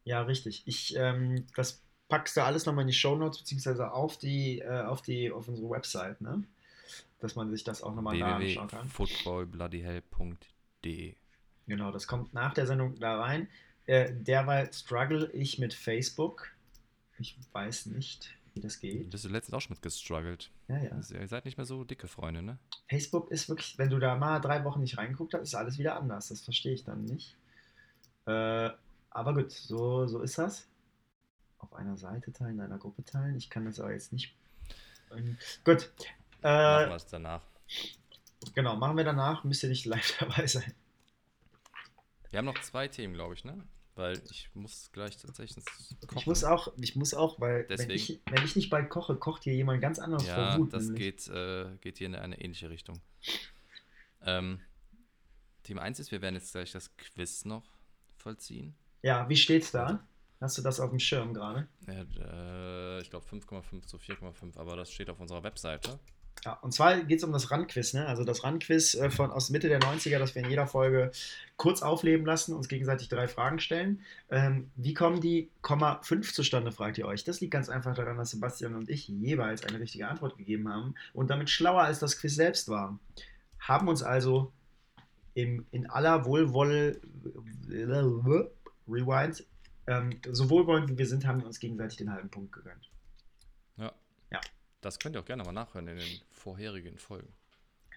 Ja, richtig. Ich, ähm, das packst du alles nochmal in die Shownotes, beziehungsweise auf die, äh, auf die, auf unsere Website, ne? Dass man sich das auch nochmal da anschauen kann. www.footballbloodyhell.de Genau, das kommt nach der Sendung da rein. Äh, derweil struggle ich mit Facebook. Ich weiß nicht, das geht. Das ist letztens auch schon mit gestruggelt. Ja, ja. Also, ihr seid nicht mehr so dicke Freunde, ne? Facebook ist wirklich, wenn du da mal drei Wochen nicht reingeguckt hast, ist alles wieder anders. Das verstehe ich dann nicht. Äh, aber gut, so, so ist das. Auf einer Seite teilen, in einer Gruppe teilen. Ich kann das aber jetzt nicht. Ähm, gut. Machen Äh, wir es danach. genau, machen wir danach. Müsst ihr nicht live dabei sein. Wir haben noch zwei Themen, glaube ich, ne? Weil ich muss gleich tatsächlich ins Ich Kochen. muss auch, ich muss auch, weil wenn Deswegen. ich, wenn ich nicht bald koche, kocht hier jemand ganz anderes Ja, vor Wut. das geht, äh, geht hier in eine ähnliche Richtung. Ähm, Thema 1 ist, wir werden jetzt gleich das Quiz noch vollziehen. Ja, wie steht's da? Hast du das auf dem Schirm gerade? Ja, äh, ich glaube 5,5 zu 4,5, aber das steht auf unserer Webseite. Ja, und zwar geht es um das Randquiz, ne? Also das Randquiz äh, von aus Mitte der 90er, das wir in jeder Folge kurz aufleben lassen, uns gegenseitig drei Fragen stellen. Ähm, wie kommen die Komma 5 zustande, fragt ihr euch. Das liegt ganz einfach daran, dass Sebastian und ich jeweils eine richtige Antwort gegeben haben und damit schlauer als das Quiz selbst waren. Haben uns also im, in aller Wohlwolle Rewind, ähm, so wohlwollend wie wir sind, haben wir uns gegenseitig den halben Punkt gegönnt. Das könnt ihr auch gerne mal nachhören in den vorherigen Folgen.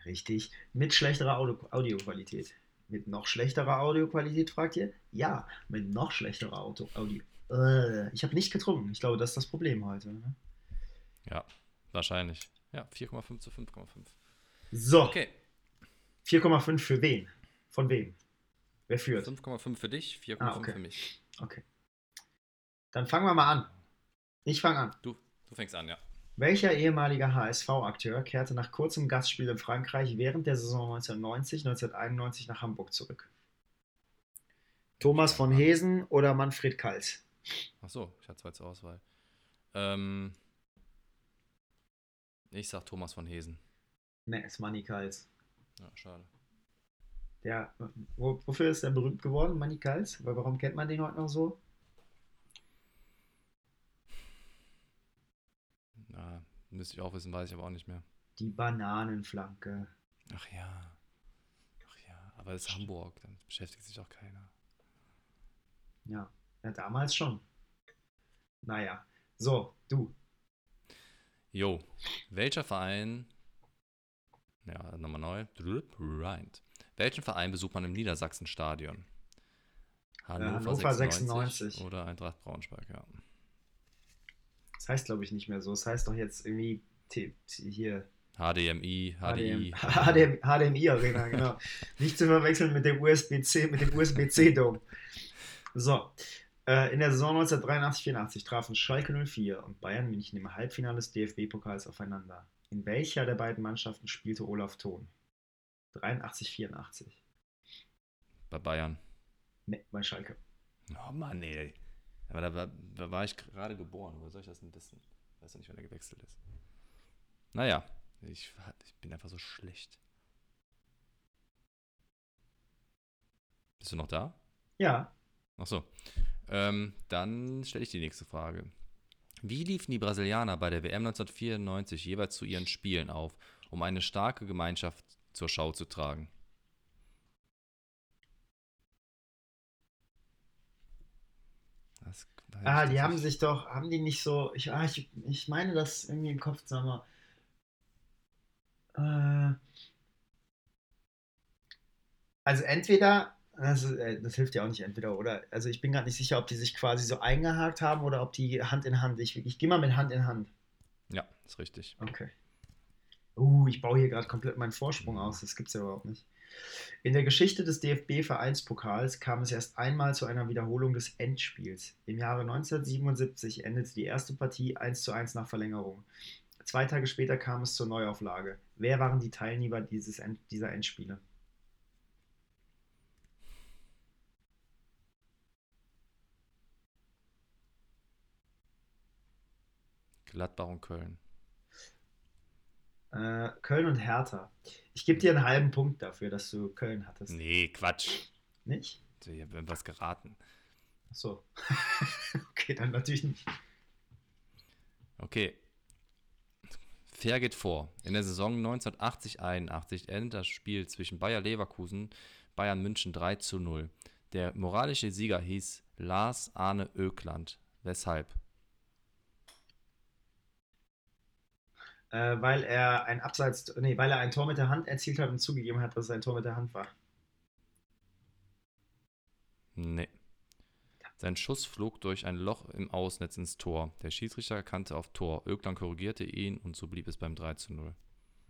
Richtig. Mit schlechterer Audio Audioqualität. Mit noch schlechterer Audioqualität, fragt ihr? Ja, mit noch schlechterer Auto Audio. Äh, ich habe nicht getrunken. Ich glaube, das ist das Problem heute. Ne? Ja, wahrscheinlich. Ja, 4,5 zu 5,5. So, Okay, 4,5 für wen? Von wem? Wer führt? 5,5 für dich, 4,5 Ah, okay. für mich. Okay. Dann fangen wir mal an. Ich fange an. Du, du fängst an, ja. Welcher ehemalige HSV-Akteur kehrte nach kurzem Gastspiel in Frankreich während der Saison 1990-1991 nach Hamburg zurück? Thomas von Hesen oder Manfred Kals? Achso, ich hatte zwei zur Auswahl. Ähm, ich sag Thomas von Hesen. Ne, ist Manny Kals. Ja, schade. Der, wo, wofür ist er berühmt geworden, Manny Kals? Warum kennt man den heute noch so? Na, müsste ich auch wissen, weiß ich aber auch nicht mehr. Die Bananenflanke. Ach ja. Ach ja, aber es ist Hamburg, dann beschäftigt sich auch keiner. Ja, ja damals schon. Naja, so, du. Jo, welcher Verein, ja, nochmal neu, right. Welchen Verein besucht man im Niedersachsen-Stadion? Hannover, Hannover 96, 96 oder Eintracht Braunschweig, ja. Das heißt, glaube ich, nicht mehr so. Das heißt doch jetzt irgendwie hier. HDMI, HDI. HDMI, HDMI Arena, genau. nicht zu verwechseln mit dem USB-C, mit dem USB-C-Dom. So. Äh, in der Saison 1983-84 trafen Schalke 04 und Bayern München im Halbfinale des DFB-Pokals aufeinander. In welcher der beiden Mannschaften spielte Olaf Thon? 83, 84. Bei Bayern. Ne, bei Schalke. Oh Mann, ey. Aber da war, da war ich gerade geboren. Wo soll ich das denn wissen? Ich weiß ja nicht, wann er gewechselt ist. Naja, ich, ich bin einfach so schlecht. Bist du noch da? Ja. Achso. Ähm, dann stelle ich die nächste Frage. Wie liefen die Brasilianer bei der WM 1994 jeweils zu ihren Spielen auf, um eine starke Gemeinschaft zur Schau zu tragen? Ah, die haben sich doch, haben die nicht so, ich, ah, ich, ich meine das irgendwie im Kopf, sag mal. Äh, also entweder, also, das hilft ja auch nicht entweder, oder? Also ich bin gerade nicht sicher, ob die sich quasi so eingehakt haben oder ob die Hand in Hand, ich, ich gehe mal mit Hand in Hand. Ja, ist richtig. Okay. Uh, ich baue hier gerade komplett meinen Vorsprung aus. Das gibt es ja überhaupt nicht. In der Geschichte des DFB-Vereinspokals kam es erst einmal zu einer Wiederholung des Endspiels. Im Jahre 1977 endete die erste Partie 1 zu 1 nach Verlängerung. Zwei Tage später kam es zur Neuauflage. Wer waren die Teilnehmer dieses End dieser Endspiele? Gladbach und Köln. Äh, Köln und Hertha. Ich gebe dir einen halben Punkt dafür, dass du Köln hattest. Nee, Quatsch. Nicht? Ich habe was geraten. Ach so. okay, dann natürlich nicht. Okay. Fair geht vor. In der Saison 1980-81 endet das Spiel zwischen Bayer Leverkusen Bayern München 3 zu 0. Der moralische Sieger hieß Lars Arne Ökland. Weshalb? Äh, weil er ein Abseits, nee, weil er ein Tor mit der Hand erzielt hat und zugegeben hat, dass es ein Tor mit der Hand war. Nee. Sein Schuss flog durch ein Loch im Ausnetz ins Tor. Der Schiedsrichter erkannte auf Tor. Öglan korrigierte ihn und so blieb es beim 3 zu 0.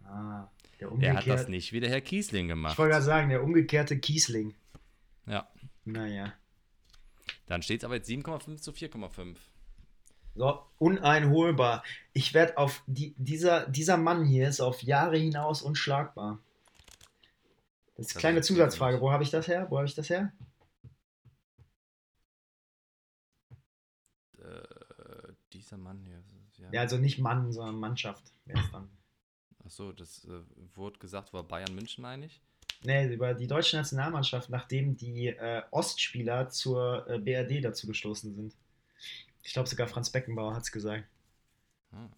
Ah, er hat das nicht wie der Herr Kiesling gemacht. Ich wollte gerade sagen, der umgekehrte Kiesling. Ja. Naja. Dann steht es aber jetzt 7,5 zu 4,5. So, uneinholbar. Ich werde auf die, dieser, dieser Mann hier ist auf Jahre hinaus unschlagbar. Das ist eine kleine Zusatzfrage. Wo habe ich das her? Wo habe ich das her? Äh, dieser Mann hier. Ja. ja. also nicht Mann, sondern Mannschaft. Wer ist dann? Achso, das äh, wurde gesagt, war Bayern München, meine ich? Nee, über die deutsche Nationalmannschaft, nachdem die äh, Ostspieler zur äh, BRD dazu gestoßen sind. Ich glaube sogar Franz Beckenbauer hat es gesagt. Hm.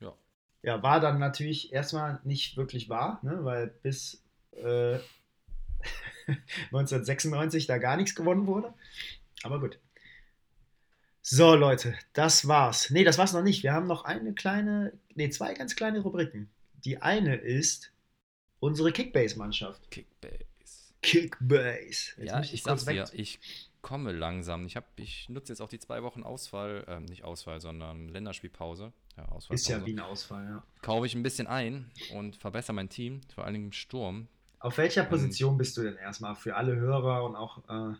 Ja. Ja, war dann natürlich erstmal nicht wirklich wahr, ne? weil bis äh, 1996 da gar nichts gewonnen wurde. Aber gut. So, Leute, das war's. Ne, das war's noch nicht. Wir haben noch eine kleine, ne, zwei ganz kleine Rubriken. Die eine ist unsere Kickbase-Mannschaft. Kickbase. Kickbase. Jetzt ja, ich, ich sag's dir, ich komme langsam. Ich, hab, ich nutze jetzt auch die zwei Wochen Ausfall, äh, nicht Ausfall, sondern Länderspielpause. Ja, Ist ja wie ein Ausfall, ja. Kaufe ich ein bisschen ein und verbessere mein Team, vor allen Dingen im Sturm. Auf welcher Position und, bist du denn erstmal für alle Hörer und auch äh,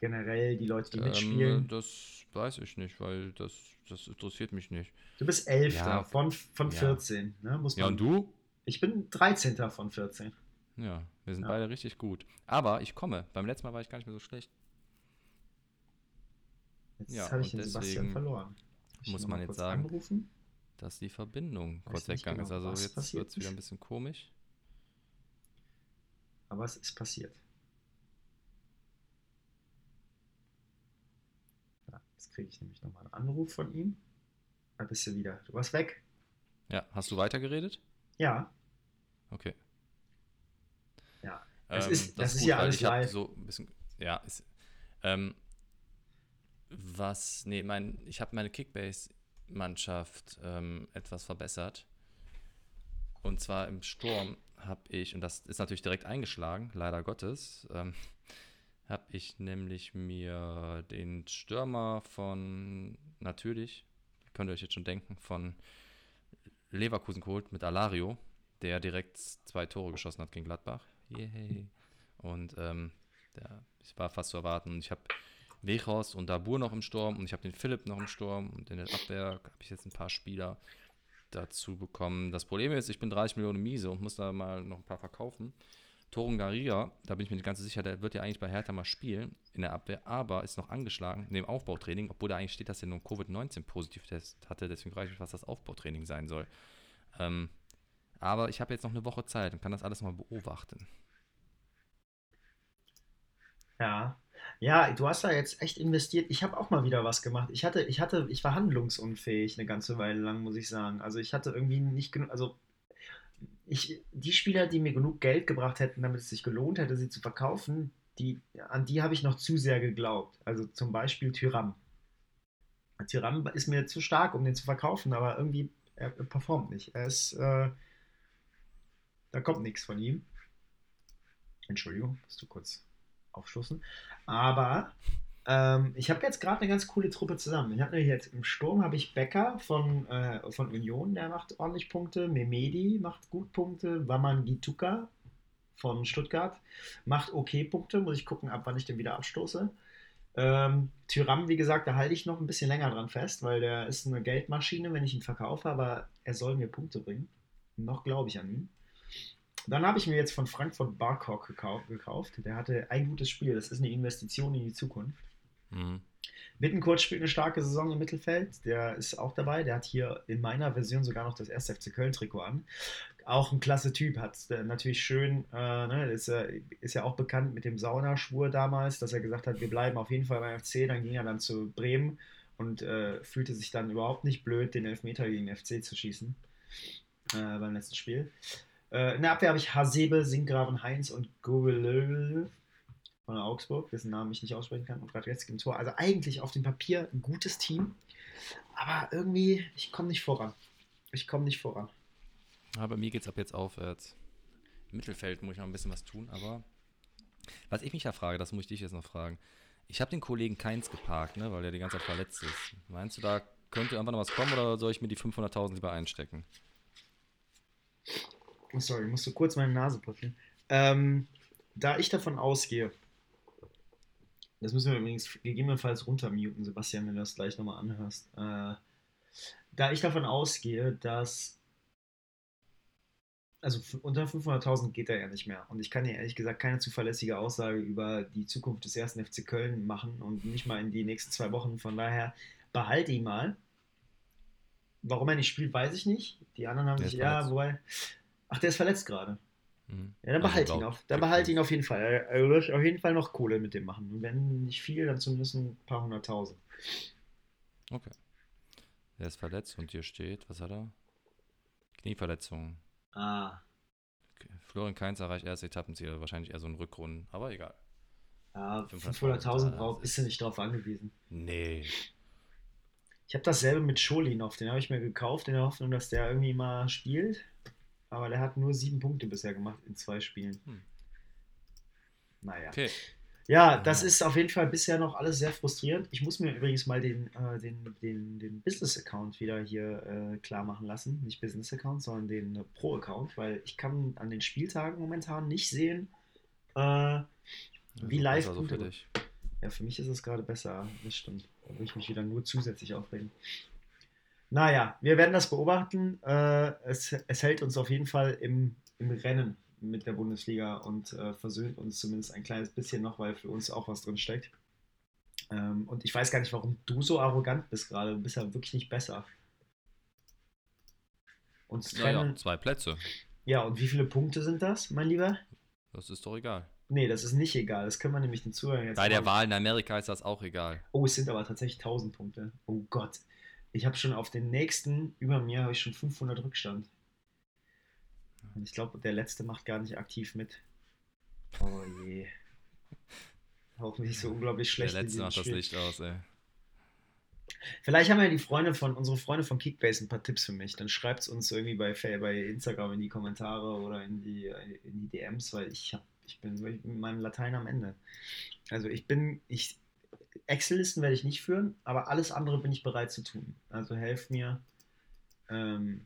generell die Leute, die Ähm, mitspielen? das weiß ich nicht, weil das, das interessiert mich nicht. Du bist Elfter Ja. von, von Ja. 14, ne? Muss Ja, und du? Ich bin 13. von 14. Ja, wir sind Ja. beide richtig gut. Aber ich komme. Beim letzten Mal war ich gar nicht mehr so schlecht. Jetzt Ja, habe ich und den Sebastian verloren. Ich muss man jetzt sagen, Anrufen? dass die Verbindung Weiß kurz weggegangen genau, ist. Also jetzt wird es wieder ein bisschen komisch. Aber es ist passiert. Ja, jetzt kriege ich nämlich nochmal einen Anruf von ihm. Da bist du wieder. Du warst weg. Ja, hast du weitergeredet? Ja. Okay. Ja. Das ist- das ist gut, ja alles ich live. so ein bisschen. Ja, ist, ähm, was, nee, mein, ich habe meine Kickbase-Mannschaft ähm, etwas verbessert. Und zwar im Sturm habe ich, und das ist natürlich direkt eingeschlagen, leider Gottes, ähm, habe ich nämlich mir den Stürmer von, natürlich, könnt ihr euch jetzt schon denken, von Leverkusen geholt mit Alario, der direkt zwei Tore geschossen hat gegen Gladbach. Yay. Und ähm, der, das war fast zu erwarten. Und ich habe Wechhorst und Dabur noch im Sturm und ich habe den Philipp noch im Sturm und in der Abwehr habe ich jetzt ein paar Spieler dazu bekommen. Das Problem ist, ich bin 30 Millionen miese und muss da mal noch ein paar verkaufen. Torun Garia, da bin ich mir nicht ganz sicher, der wird ja eigentlich bei Hertha mal spielen in der Abwehr, aber ist noch angeschlagen in dem Aufbautraining, obwohl da eigentlich steht, dass er nur einen Covid-19-Positiv-Test hatte. Deswegen frage ich mich, was das Aufbautraining sein soll. Ähm, aber ich habe jetzt noch eine Woche Zeit und kann das alles mal beobachten. Ja. Ja, du hast da jetzt echt investiert. Ich habe auch mal wieder was gemacht. Ich hatte, ich hatte, ich war handlungsunfähig eine ganze Weile lang, muss ich sagen. Also ich hatte irgendwie nicht genug, also ich, die Spieler, die mir genug Geld gebracht hätten, damit es sich gelohnt hätte, sie zu verkaufen, die, an die habe ich noch zu sehr geglaubt. Also zum Beispiel Tyram. Tyram ist mir zu stark, um den zu verkaufen, aber irgendwie, er, er performt nicht. Er ist, äh, da kommt nichts von ihm. Entschuldigung, musst du kurz aufstoßen. Aber ähm, ich habe jetzt gerade eine ganz coole Truppe zusammen. Ich habe jetzt im Sturm habe ich Becker von, äh, von Union, der macht ordentlich Punkte. Memedi macht gut Punkte. Waman Gituka von Stuttgart macht okay Punkte. Muss ich gucken, ab wann ich den wieder abstoße. Ähm, Tyram, wie gesagt, da halte ich noch ein bisschen länger dran fest, weil der ist eine Geldmaschine, wenn ich ihn verkaufe, aber er soll mir Punkte bringen. Noch glaube ich an ihn. Dann habe ich mir jetzt von Frankfurt Barcock gekauft. Der hatte ein gutes Spiel. Das ist eine Investition in die Zukunft. Mhm. Spielt eine starke Saison im Mittelfeld. Der ist auch dabei. Der hat hier in meiner Version sogar noch das 1. FC Köln-Trikot an. Auch ein klasse Typ. Hat äh, natürlich schön, äh, ne, ist, äh, ist ja auch bekannt mit dem Saunaschwur damals, dass er gesagt hat, wir bleiben auf jeden Fall beim FC. Dann ging er dann zu Bremen und äh, fühlte sich dann überhaupt nicht blöd, den Elfmeter gegen den FC zu schießen äh, beim letzten Spiel. Äh, in der Abwehr habe ich Hasebe, Singgraven, Heinz und Gobelö von Augsburg, dessen Namen ich nicht aussprechen kann, und Radetzky im Tor. Also eigentlich auf dem Papier ein gutes Team, aber irgendwie, ich komme nicht voran. Ich komme nicht voran. Aber mir geht es ab jetzt aufwärts. Im Mittelfeld muss ich noch ein bisschen was tun, aber was ich mich ja frage, das muss ich dich jetzt noch fragen. Ich habe den Kollegen Keins geparkt, ne, weil der die ganze Zeit verletzt ist. Meinst du, da könnte einfach noch was kommen oder soll ich mir die 500.000 lieber einstecken? Oh, sorry, musste kurz meine Nase putzen. Ähm, da ich davon ausgehe, das müssen wir übrigens gegebenenfalls runtermuten, Sebastian, wenn du das gleich nochmal anhörst. Äh, da ich davon ausgehe, dass also unter 500.000 geht er ja nicht mehr. Und ich kann dir ehrlich gesagt keine zuverlässige Aussage über die Zukunft des ersten FC Köln machen und nicht mal in die nächsten zwei Wochen. Von daher behalte ihn mal. Warum er nicht spielt, weiß ich nicht. Die anderen haben sich, ja, wobei. Ach, der ist verletzt gerade. Mhm. Ja, dann Also behalte ihn laut auf. Dann behalte ihn auf jeden Fall. Er, er wird auf jeden Fall noch Kohle mit dem machen. Und wenn nicht viel, dann zumindest ein paar hunderttausend. Okay. Der ist verletzt und hier steht, was hat er? Knieverletzung. Ah. Okay. Florian Kainz erreicht erste Etappenziel, wahrscheinlich eher so ein Rückrunden, aber egal. Ja, 500.000, 500.000 das braucht, ist- er nicht drauf angewiesen. Nee. Ich habe dasselbe mit Scholinov. Den habe ich mir gekauft in der Hoffnung, dass der irgendwie mal spielt. Aber der hat nur sieben Punkte bisher gemacht in zwei Spielen. Hm. Naja. Okay. Ja, das Ja. ist auf jeden Fall bisher noch alles sehr frustrierend. Ich muss mir übrigens mal den, äh, den, den, den Business-Account wieder hier äh, klar machen lassen. Nicht Business-Account, sondern den äh, Pro-Account, weil ich kann an den Spieltagen momentan nicht sehen, äh, Wie live besser so Punkte für dich. Ja, für mich ist es gerade besser. Das stimmt. Da will ich mich wieder nur zusätzlich aufregen. Naja, wir werden das beobachten. Äh, es, es hält uns auf jeden Fall im, im Rennen mit der Bundesliga und äh, versöhnt uns zumindest ein kleines bisschen noch, weil für uns auch was drin steckt. Ähm, und ich weiß gar nicht, warum du so arrogant bist gerade. Du bist ja wirklich nicht besser. Uns trennen. Ja, zwei Plätze. Ja, und wie viele Punkte sind das, mein Lieber? Das ist doch egal. Nee, das ist nicht egal. Das können wir nämlich den Zuhörern jetzt Bei der Wahl in Amerika ist das auch egal. Oh, es sind aber tatsächlich 1000 Punkte. Oh Gott. Ich habe schon auf den nächsten, über mir, habe ich schon 500 Rückstand. Und ich glaube, der letzte macht gar nicht aktiv mit. Oh je. Hoffentlich so unglaublich schlecht. Der letzte macht das Licht aus, ey. Vielleicht haben ja die Freunde von, unsere Freunde von Kickbase ein paar Tipps für mich. Dann schreibt es uns irgendwie bei, bei Instagram in die Kommentare oder in die, in die DMs, weil ich, hab, ich bin mit meinem Latein am Ende. Also ich bin, ich, Excel-Listen werde ich nicht führen, aber alles andere bin ich bereit zu tun. Also helft mir, ähm,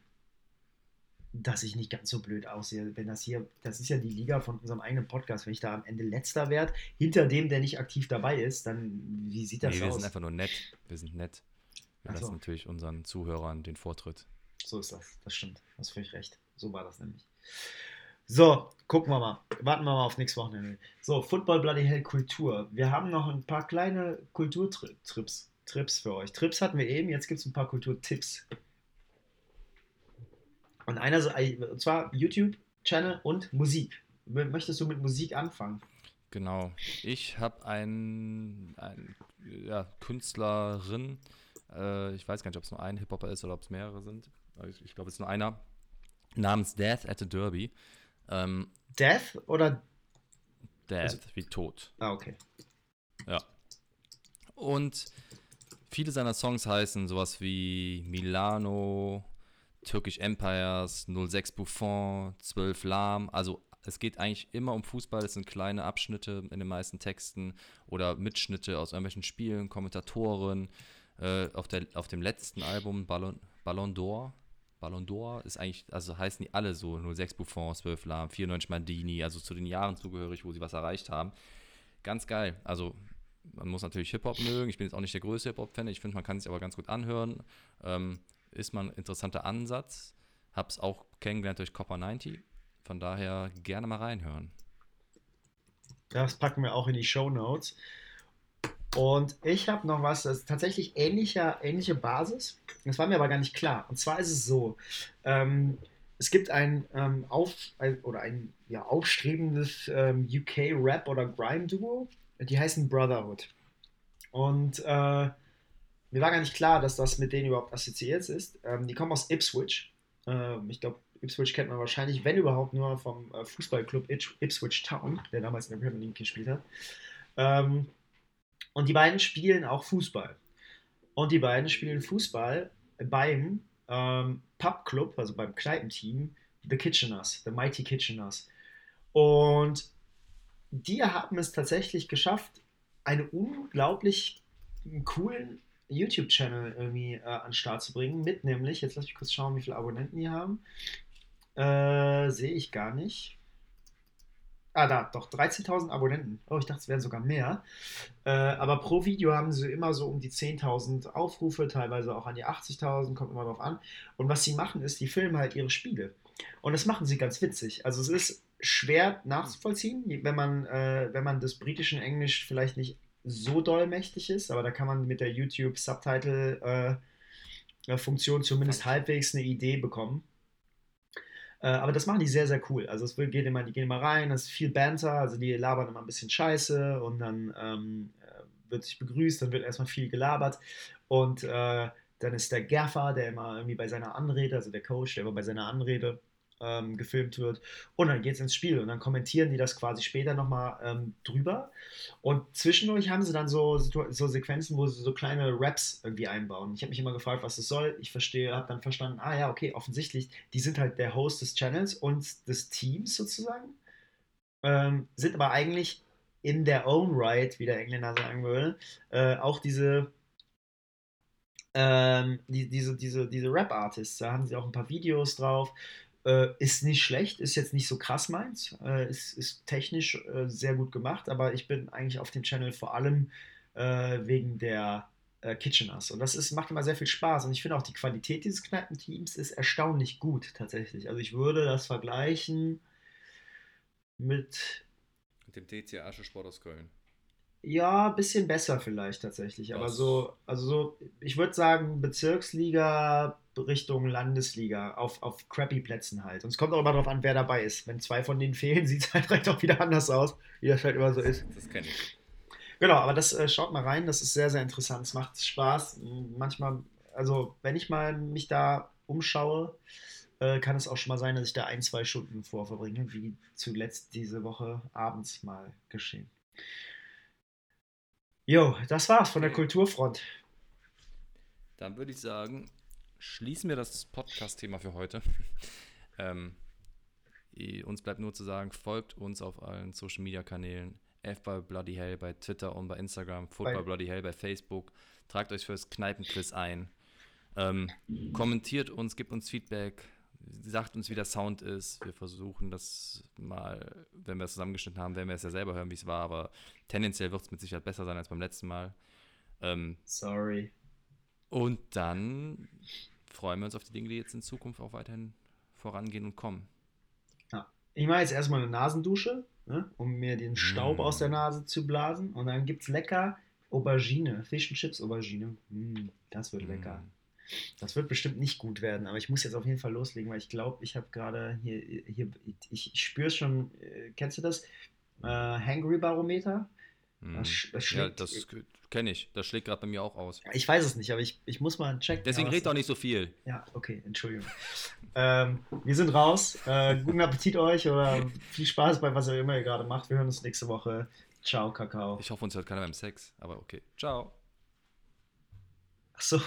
dass ich nicht ganz so blöd aussehe. Wenn das hier, das ist ja die Liga von unserem eigenen Podcast, wenn ich da am Ende letzter werde, hinter dem, der nicht aktiv dabei ist, dann wie sieht das nee, aus? Wir sind einfach nur nett. Wir sind nett. Wir lassen so. natürlich unseren Zuhörern den Vortritt. So ist das, das stimmt. Du hast völlig recht. So war das nämlich. So, gucken wir mal. Warten wir mal auf nächstes Wochenende. So, Football Bloody Hell Kultur. Wir haben noch ein paar kleine Kulturtrips Trips für euch. Trips hatten wir eben, jetzt gibt es ein paar Kulturtipps. Und einer, und zwar YouTube-Channel und Musik. Möchtest du mit Musik anfangen? Genau. Ich habe einen, einen ja, Künstlerin, äh, ich weiß gar nicht, ob es nur ein Hip-Hopper ist oder ob es mehrere sind. Ich, ich glaube, es ist nur einer, namens Death at the Derby. Ähm, Death oder? Death, also, wie tot. Ah, okay. Ja. Und viele seiner Songs heißen sowas wie Milano, Turkish Empires, 06 Buffon, 12 Lahm. Also es geht eigentlich immer um Fußball. Es sind kleine Abschnitte in den meisten Texten oder Mitschnitte aus irgendwelchen Spielen, Kommentatoren. Äh, auf, der, auf dem letzten Album Ballon, Ballon d'Or. Ballon d'Or ist eigentlich, also heißen die alle so, 06 Buffon, 12 Lahm, 94 Mandini, also zu den Jahren zugehörig, wo sie was erreicht haben. Ganz geil. Also man muss natürlich Hip-Hop mögen. Ich bin jetzt auch nicht der größte Hip-Hop-Fan. Ich finde, man kann sich aber ganz gut anhören. Ähm, ist mal ein interessanter Ansatz. Hab's auch kennengelernt durch Copper 90. Von daher gerne mal reinhören. Das packen wir auch in die Show Notes. Und ich habe noch was, das ist tatsächlich ähnlicher, ähnliche Basis. Das war mir aber gar nicht klar. Und zwar ist es so: ähm, Es gibt ein, ähm, auf, oder ein ja, aufstrebendes ähm, UK-Rap- oder Grime-Duo. Die heißen Brotherhood. Und äh, mir war gar nicht klar, dass das mit denen überhaupt assoziiert ist. Ähm, die kommen aus Ipswich. Ähm, ich glaube, Ipswich kennt man wahrscheinlich, wenn überhaupt, nur vom äh, Fußballclub Ipswich Town, der damals in der Premier League gespielt hat. Ähm, und die beiden spielen auch Fußball. Und die beiden spielen Fußball beim ähm, Pubclub, also beim Kneipenteam, The Kitcheners, The Mighty Kitcheners. Und die haben es tatsächlich geschafft, einen unglaublich coolen YouTube-Channel irgendwie äh, an den Start zu bringen, mit nämlich, jetzt lass mich kurz schauen, wie viele Abonnenten die haben. Äh, Sehe ich gar nicht. Ah, da, doch, 13.000 Abonnenten. Oh, ich dachte, es wären sogar mehr. Äh, aber pro Video haben sie immer so um die 10.000 Aufrufe, teilweise auch an die 80.000, kommt immer drauf an. Und was sie machen, ist, die filmen halt ihre Spiele. Und das machen sie ganz witzig. Also es ist schwer nachzuvollziehen, wenn man, äh, wenn man das britische Englisch vielleicht nicht so doll mächtig ist, aber da kann man mit der YouTube-Subtitle-Funktion äh, zumindest halbwegs eine Idee bekommen. Äh, aber das machen die sehr, sehr cool. Also es geht immer, die gehen immer rein, es ist viel Banter, also die labern immer ein bisschen Scheiße und dann ähm, äh, wird sich begrüßt, dann wird erstmal viel gelabert und äh, dann ist der Gaffer, der immer irgendwie bei seiner Anrede, also der Coach, der immer bei seiner Anrede ähm, gefilmt wird. Und dann geht es ins Spiel und dann kommentieren die das quasi später nochmal ähm, drüber. Und zwischendurch haben sie dann so, so Sequenzen, wo sie so kleine Raps irgendwie einbauen. Ich habe mich immer gefragt, was das soll. Ich verstehe, habe dann verstanden, ah ja, okay, offensichtlich, die sind halt der Host des Channels und des Teams sozusagen. Ähm, sind aber eigentlich in their own right, wie der Engländer sagen würde, äh, auch diese ähm, die, diese, diese, diese Rap-Artists, da haben sie auch ein paar Videos drauf, Äh, ist nicht schlecht, ist jetzt nicht so krass meins, äh, ist, ist technisch äh, sehr gut gemacht, aber ich bin eigentlich auf dem Channel vor allem äh, wegen der äh, Kitcheners. Und das ist, macht immer sehr viel Spaß. Und ich finde auch, die Qualität dieses Kneipenteams ist erstaunlich gut tatsächlich. Also ich würde das vergleichen mit. Dem TC Aschesport aus Köln. Ja, ein bisschen besser vielleicht tatsächlich. Aber so, also so, ich würde sagen, Bezirksliga Richtung Landesliga auf, auf crappy Plätzen halt. Und es kommt auch immer darauf an, wer dabei ist. Wenn zwei von denen fehlen, sieht es halt direkt auch wieder anders aus, wie das halt immer so ist. Das kenne ich. Genau, aber das äh, schaut mal rein, das ist sehr, sehr interessant. Es macht Spaß. Manchmal, also wenn ich mal mich da umschaue, äh, kann es auch schon mal sein, dass ich da ein, zwei Stunden vorverbringe, wie zuletzt diese Woche abends mal geschehen. Jo, das war's von der Kulturfront. Dann würde ich sagen, schließen wir das Podcast-Thema für heute. ähm, uns bleibt nur zu sagen, folgt uns auf allen Social-Media-Kanälen. F bei Bloody Hell bei Twitter und bei Instagram, Football Bloody Hell bei Facebook. Tragt euch fürs Kneipenquiz ein. Ähm, kommentiert uns, gebt uns Feedback, sagt uns, wie der Sound ist. Wir versuchen das mal, wenn wir es zusammengeschnitten haben, werden wir es ja selber hören, wie es war, aber tendenziell wird es mit Sicherheit besser sein als beim letzten Mal. Ähm, Sorry. Und dann freuen wir uns auf die Dinge, die jetzt in Zukunft auch weiterhin vorangehen und kommen. Ja. Ich mache jetzt erstmal eine Nasendusche, ne, um mir den Staub mm. aus der Nase zu blasen. Und dann gibt es lecker Aubergine, Fish and Chips Aubergine. Mm, das wird mm. lecker. Das wird bestimmt nicht gut werden, aber ich muss jetzt auf jeden Fall loslegen, weil ich glaube, ich habe gerade hier, hier, ich, ich spüre es schon, äh, kennst du das? Äh, Hangry Barometer? Das, hm. das ja, das kenne ich. Das schlägt gerade bei mir auch aus. Ich weiß es nicht, aber ich, ich muss mal checken. Deswegen redet auch nicht so viel. Ja, okay, Entschuldigung. ähm, wir sind raus. Äh, guten Appetit euch oder viel Spaß bei was ihr immer ihr gerade macht. Wir hören uns nächste Woche. Ciao, Kakao. Ich hoffe, uns hört keiner beim Sex, aber okay. Ciao. Ach so.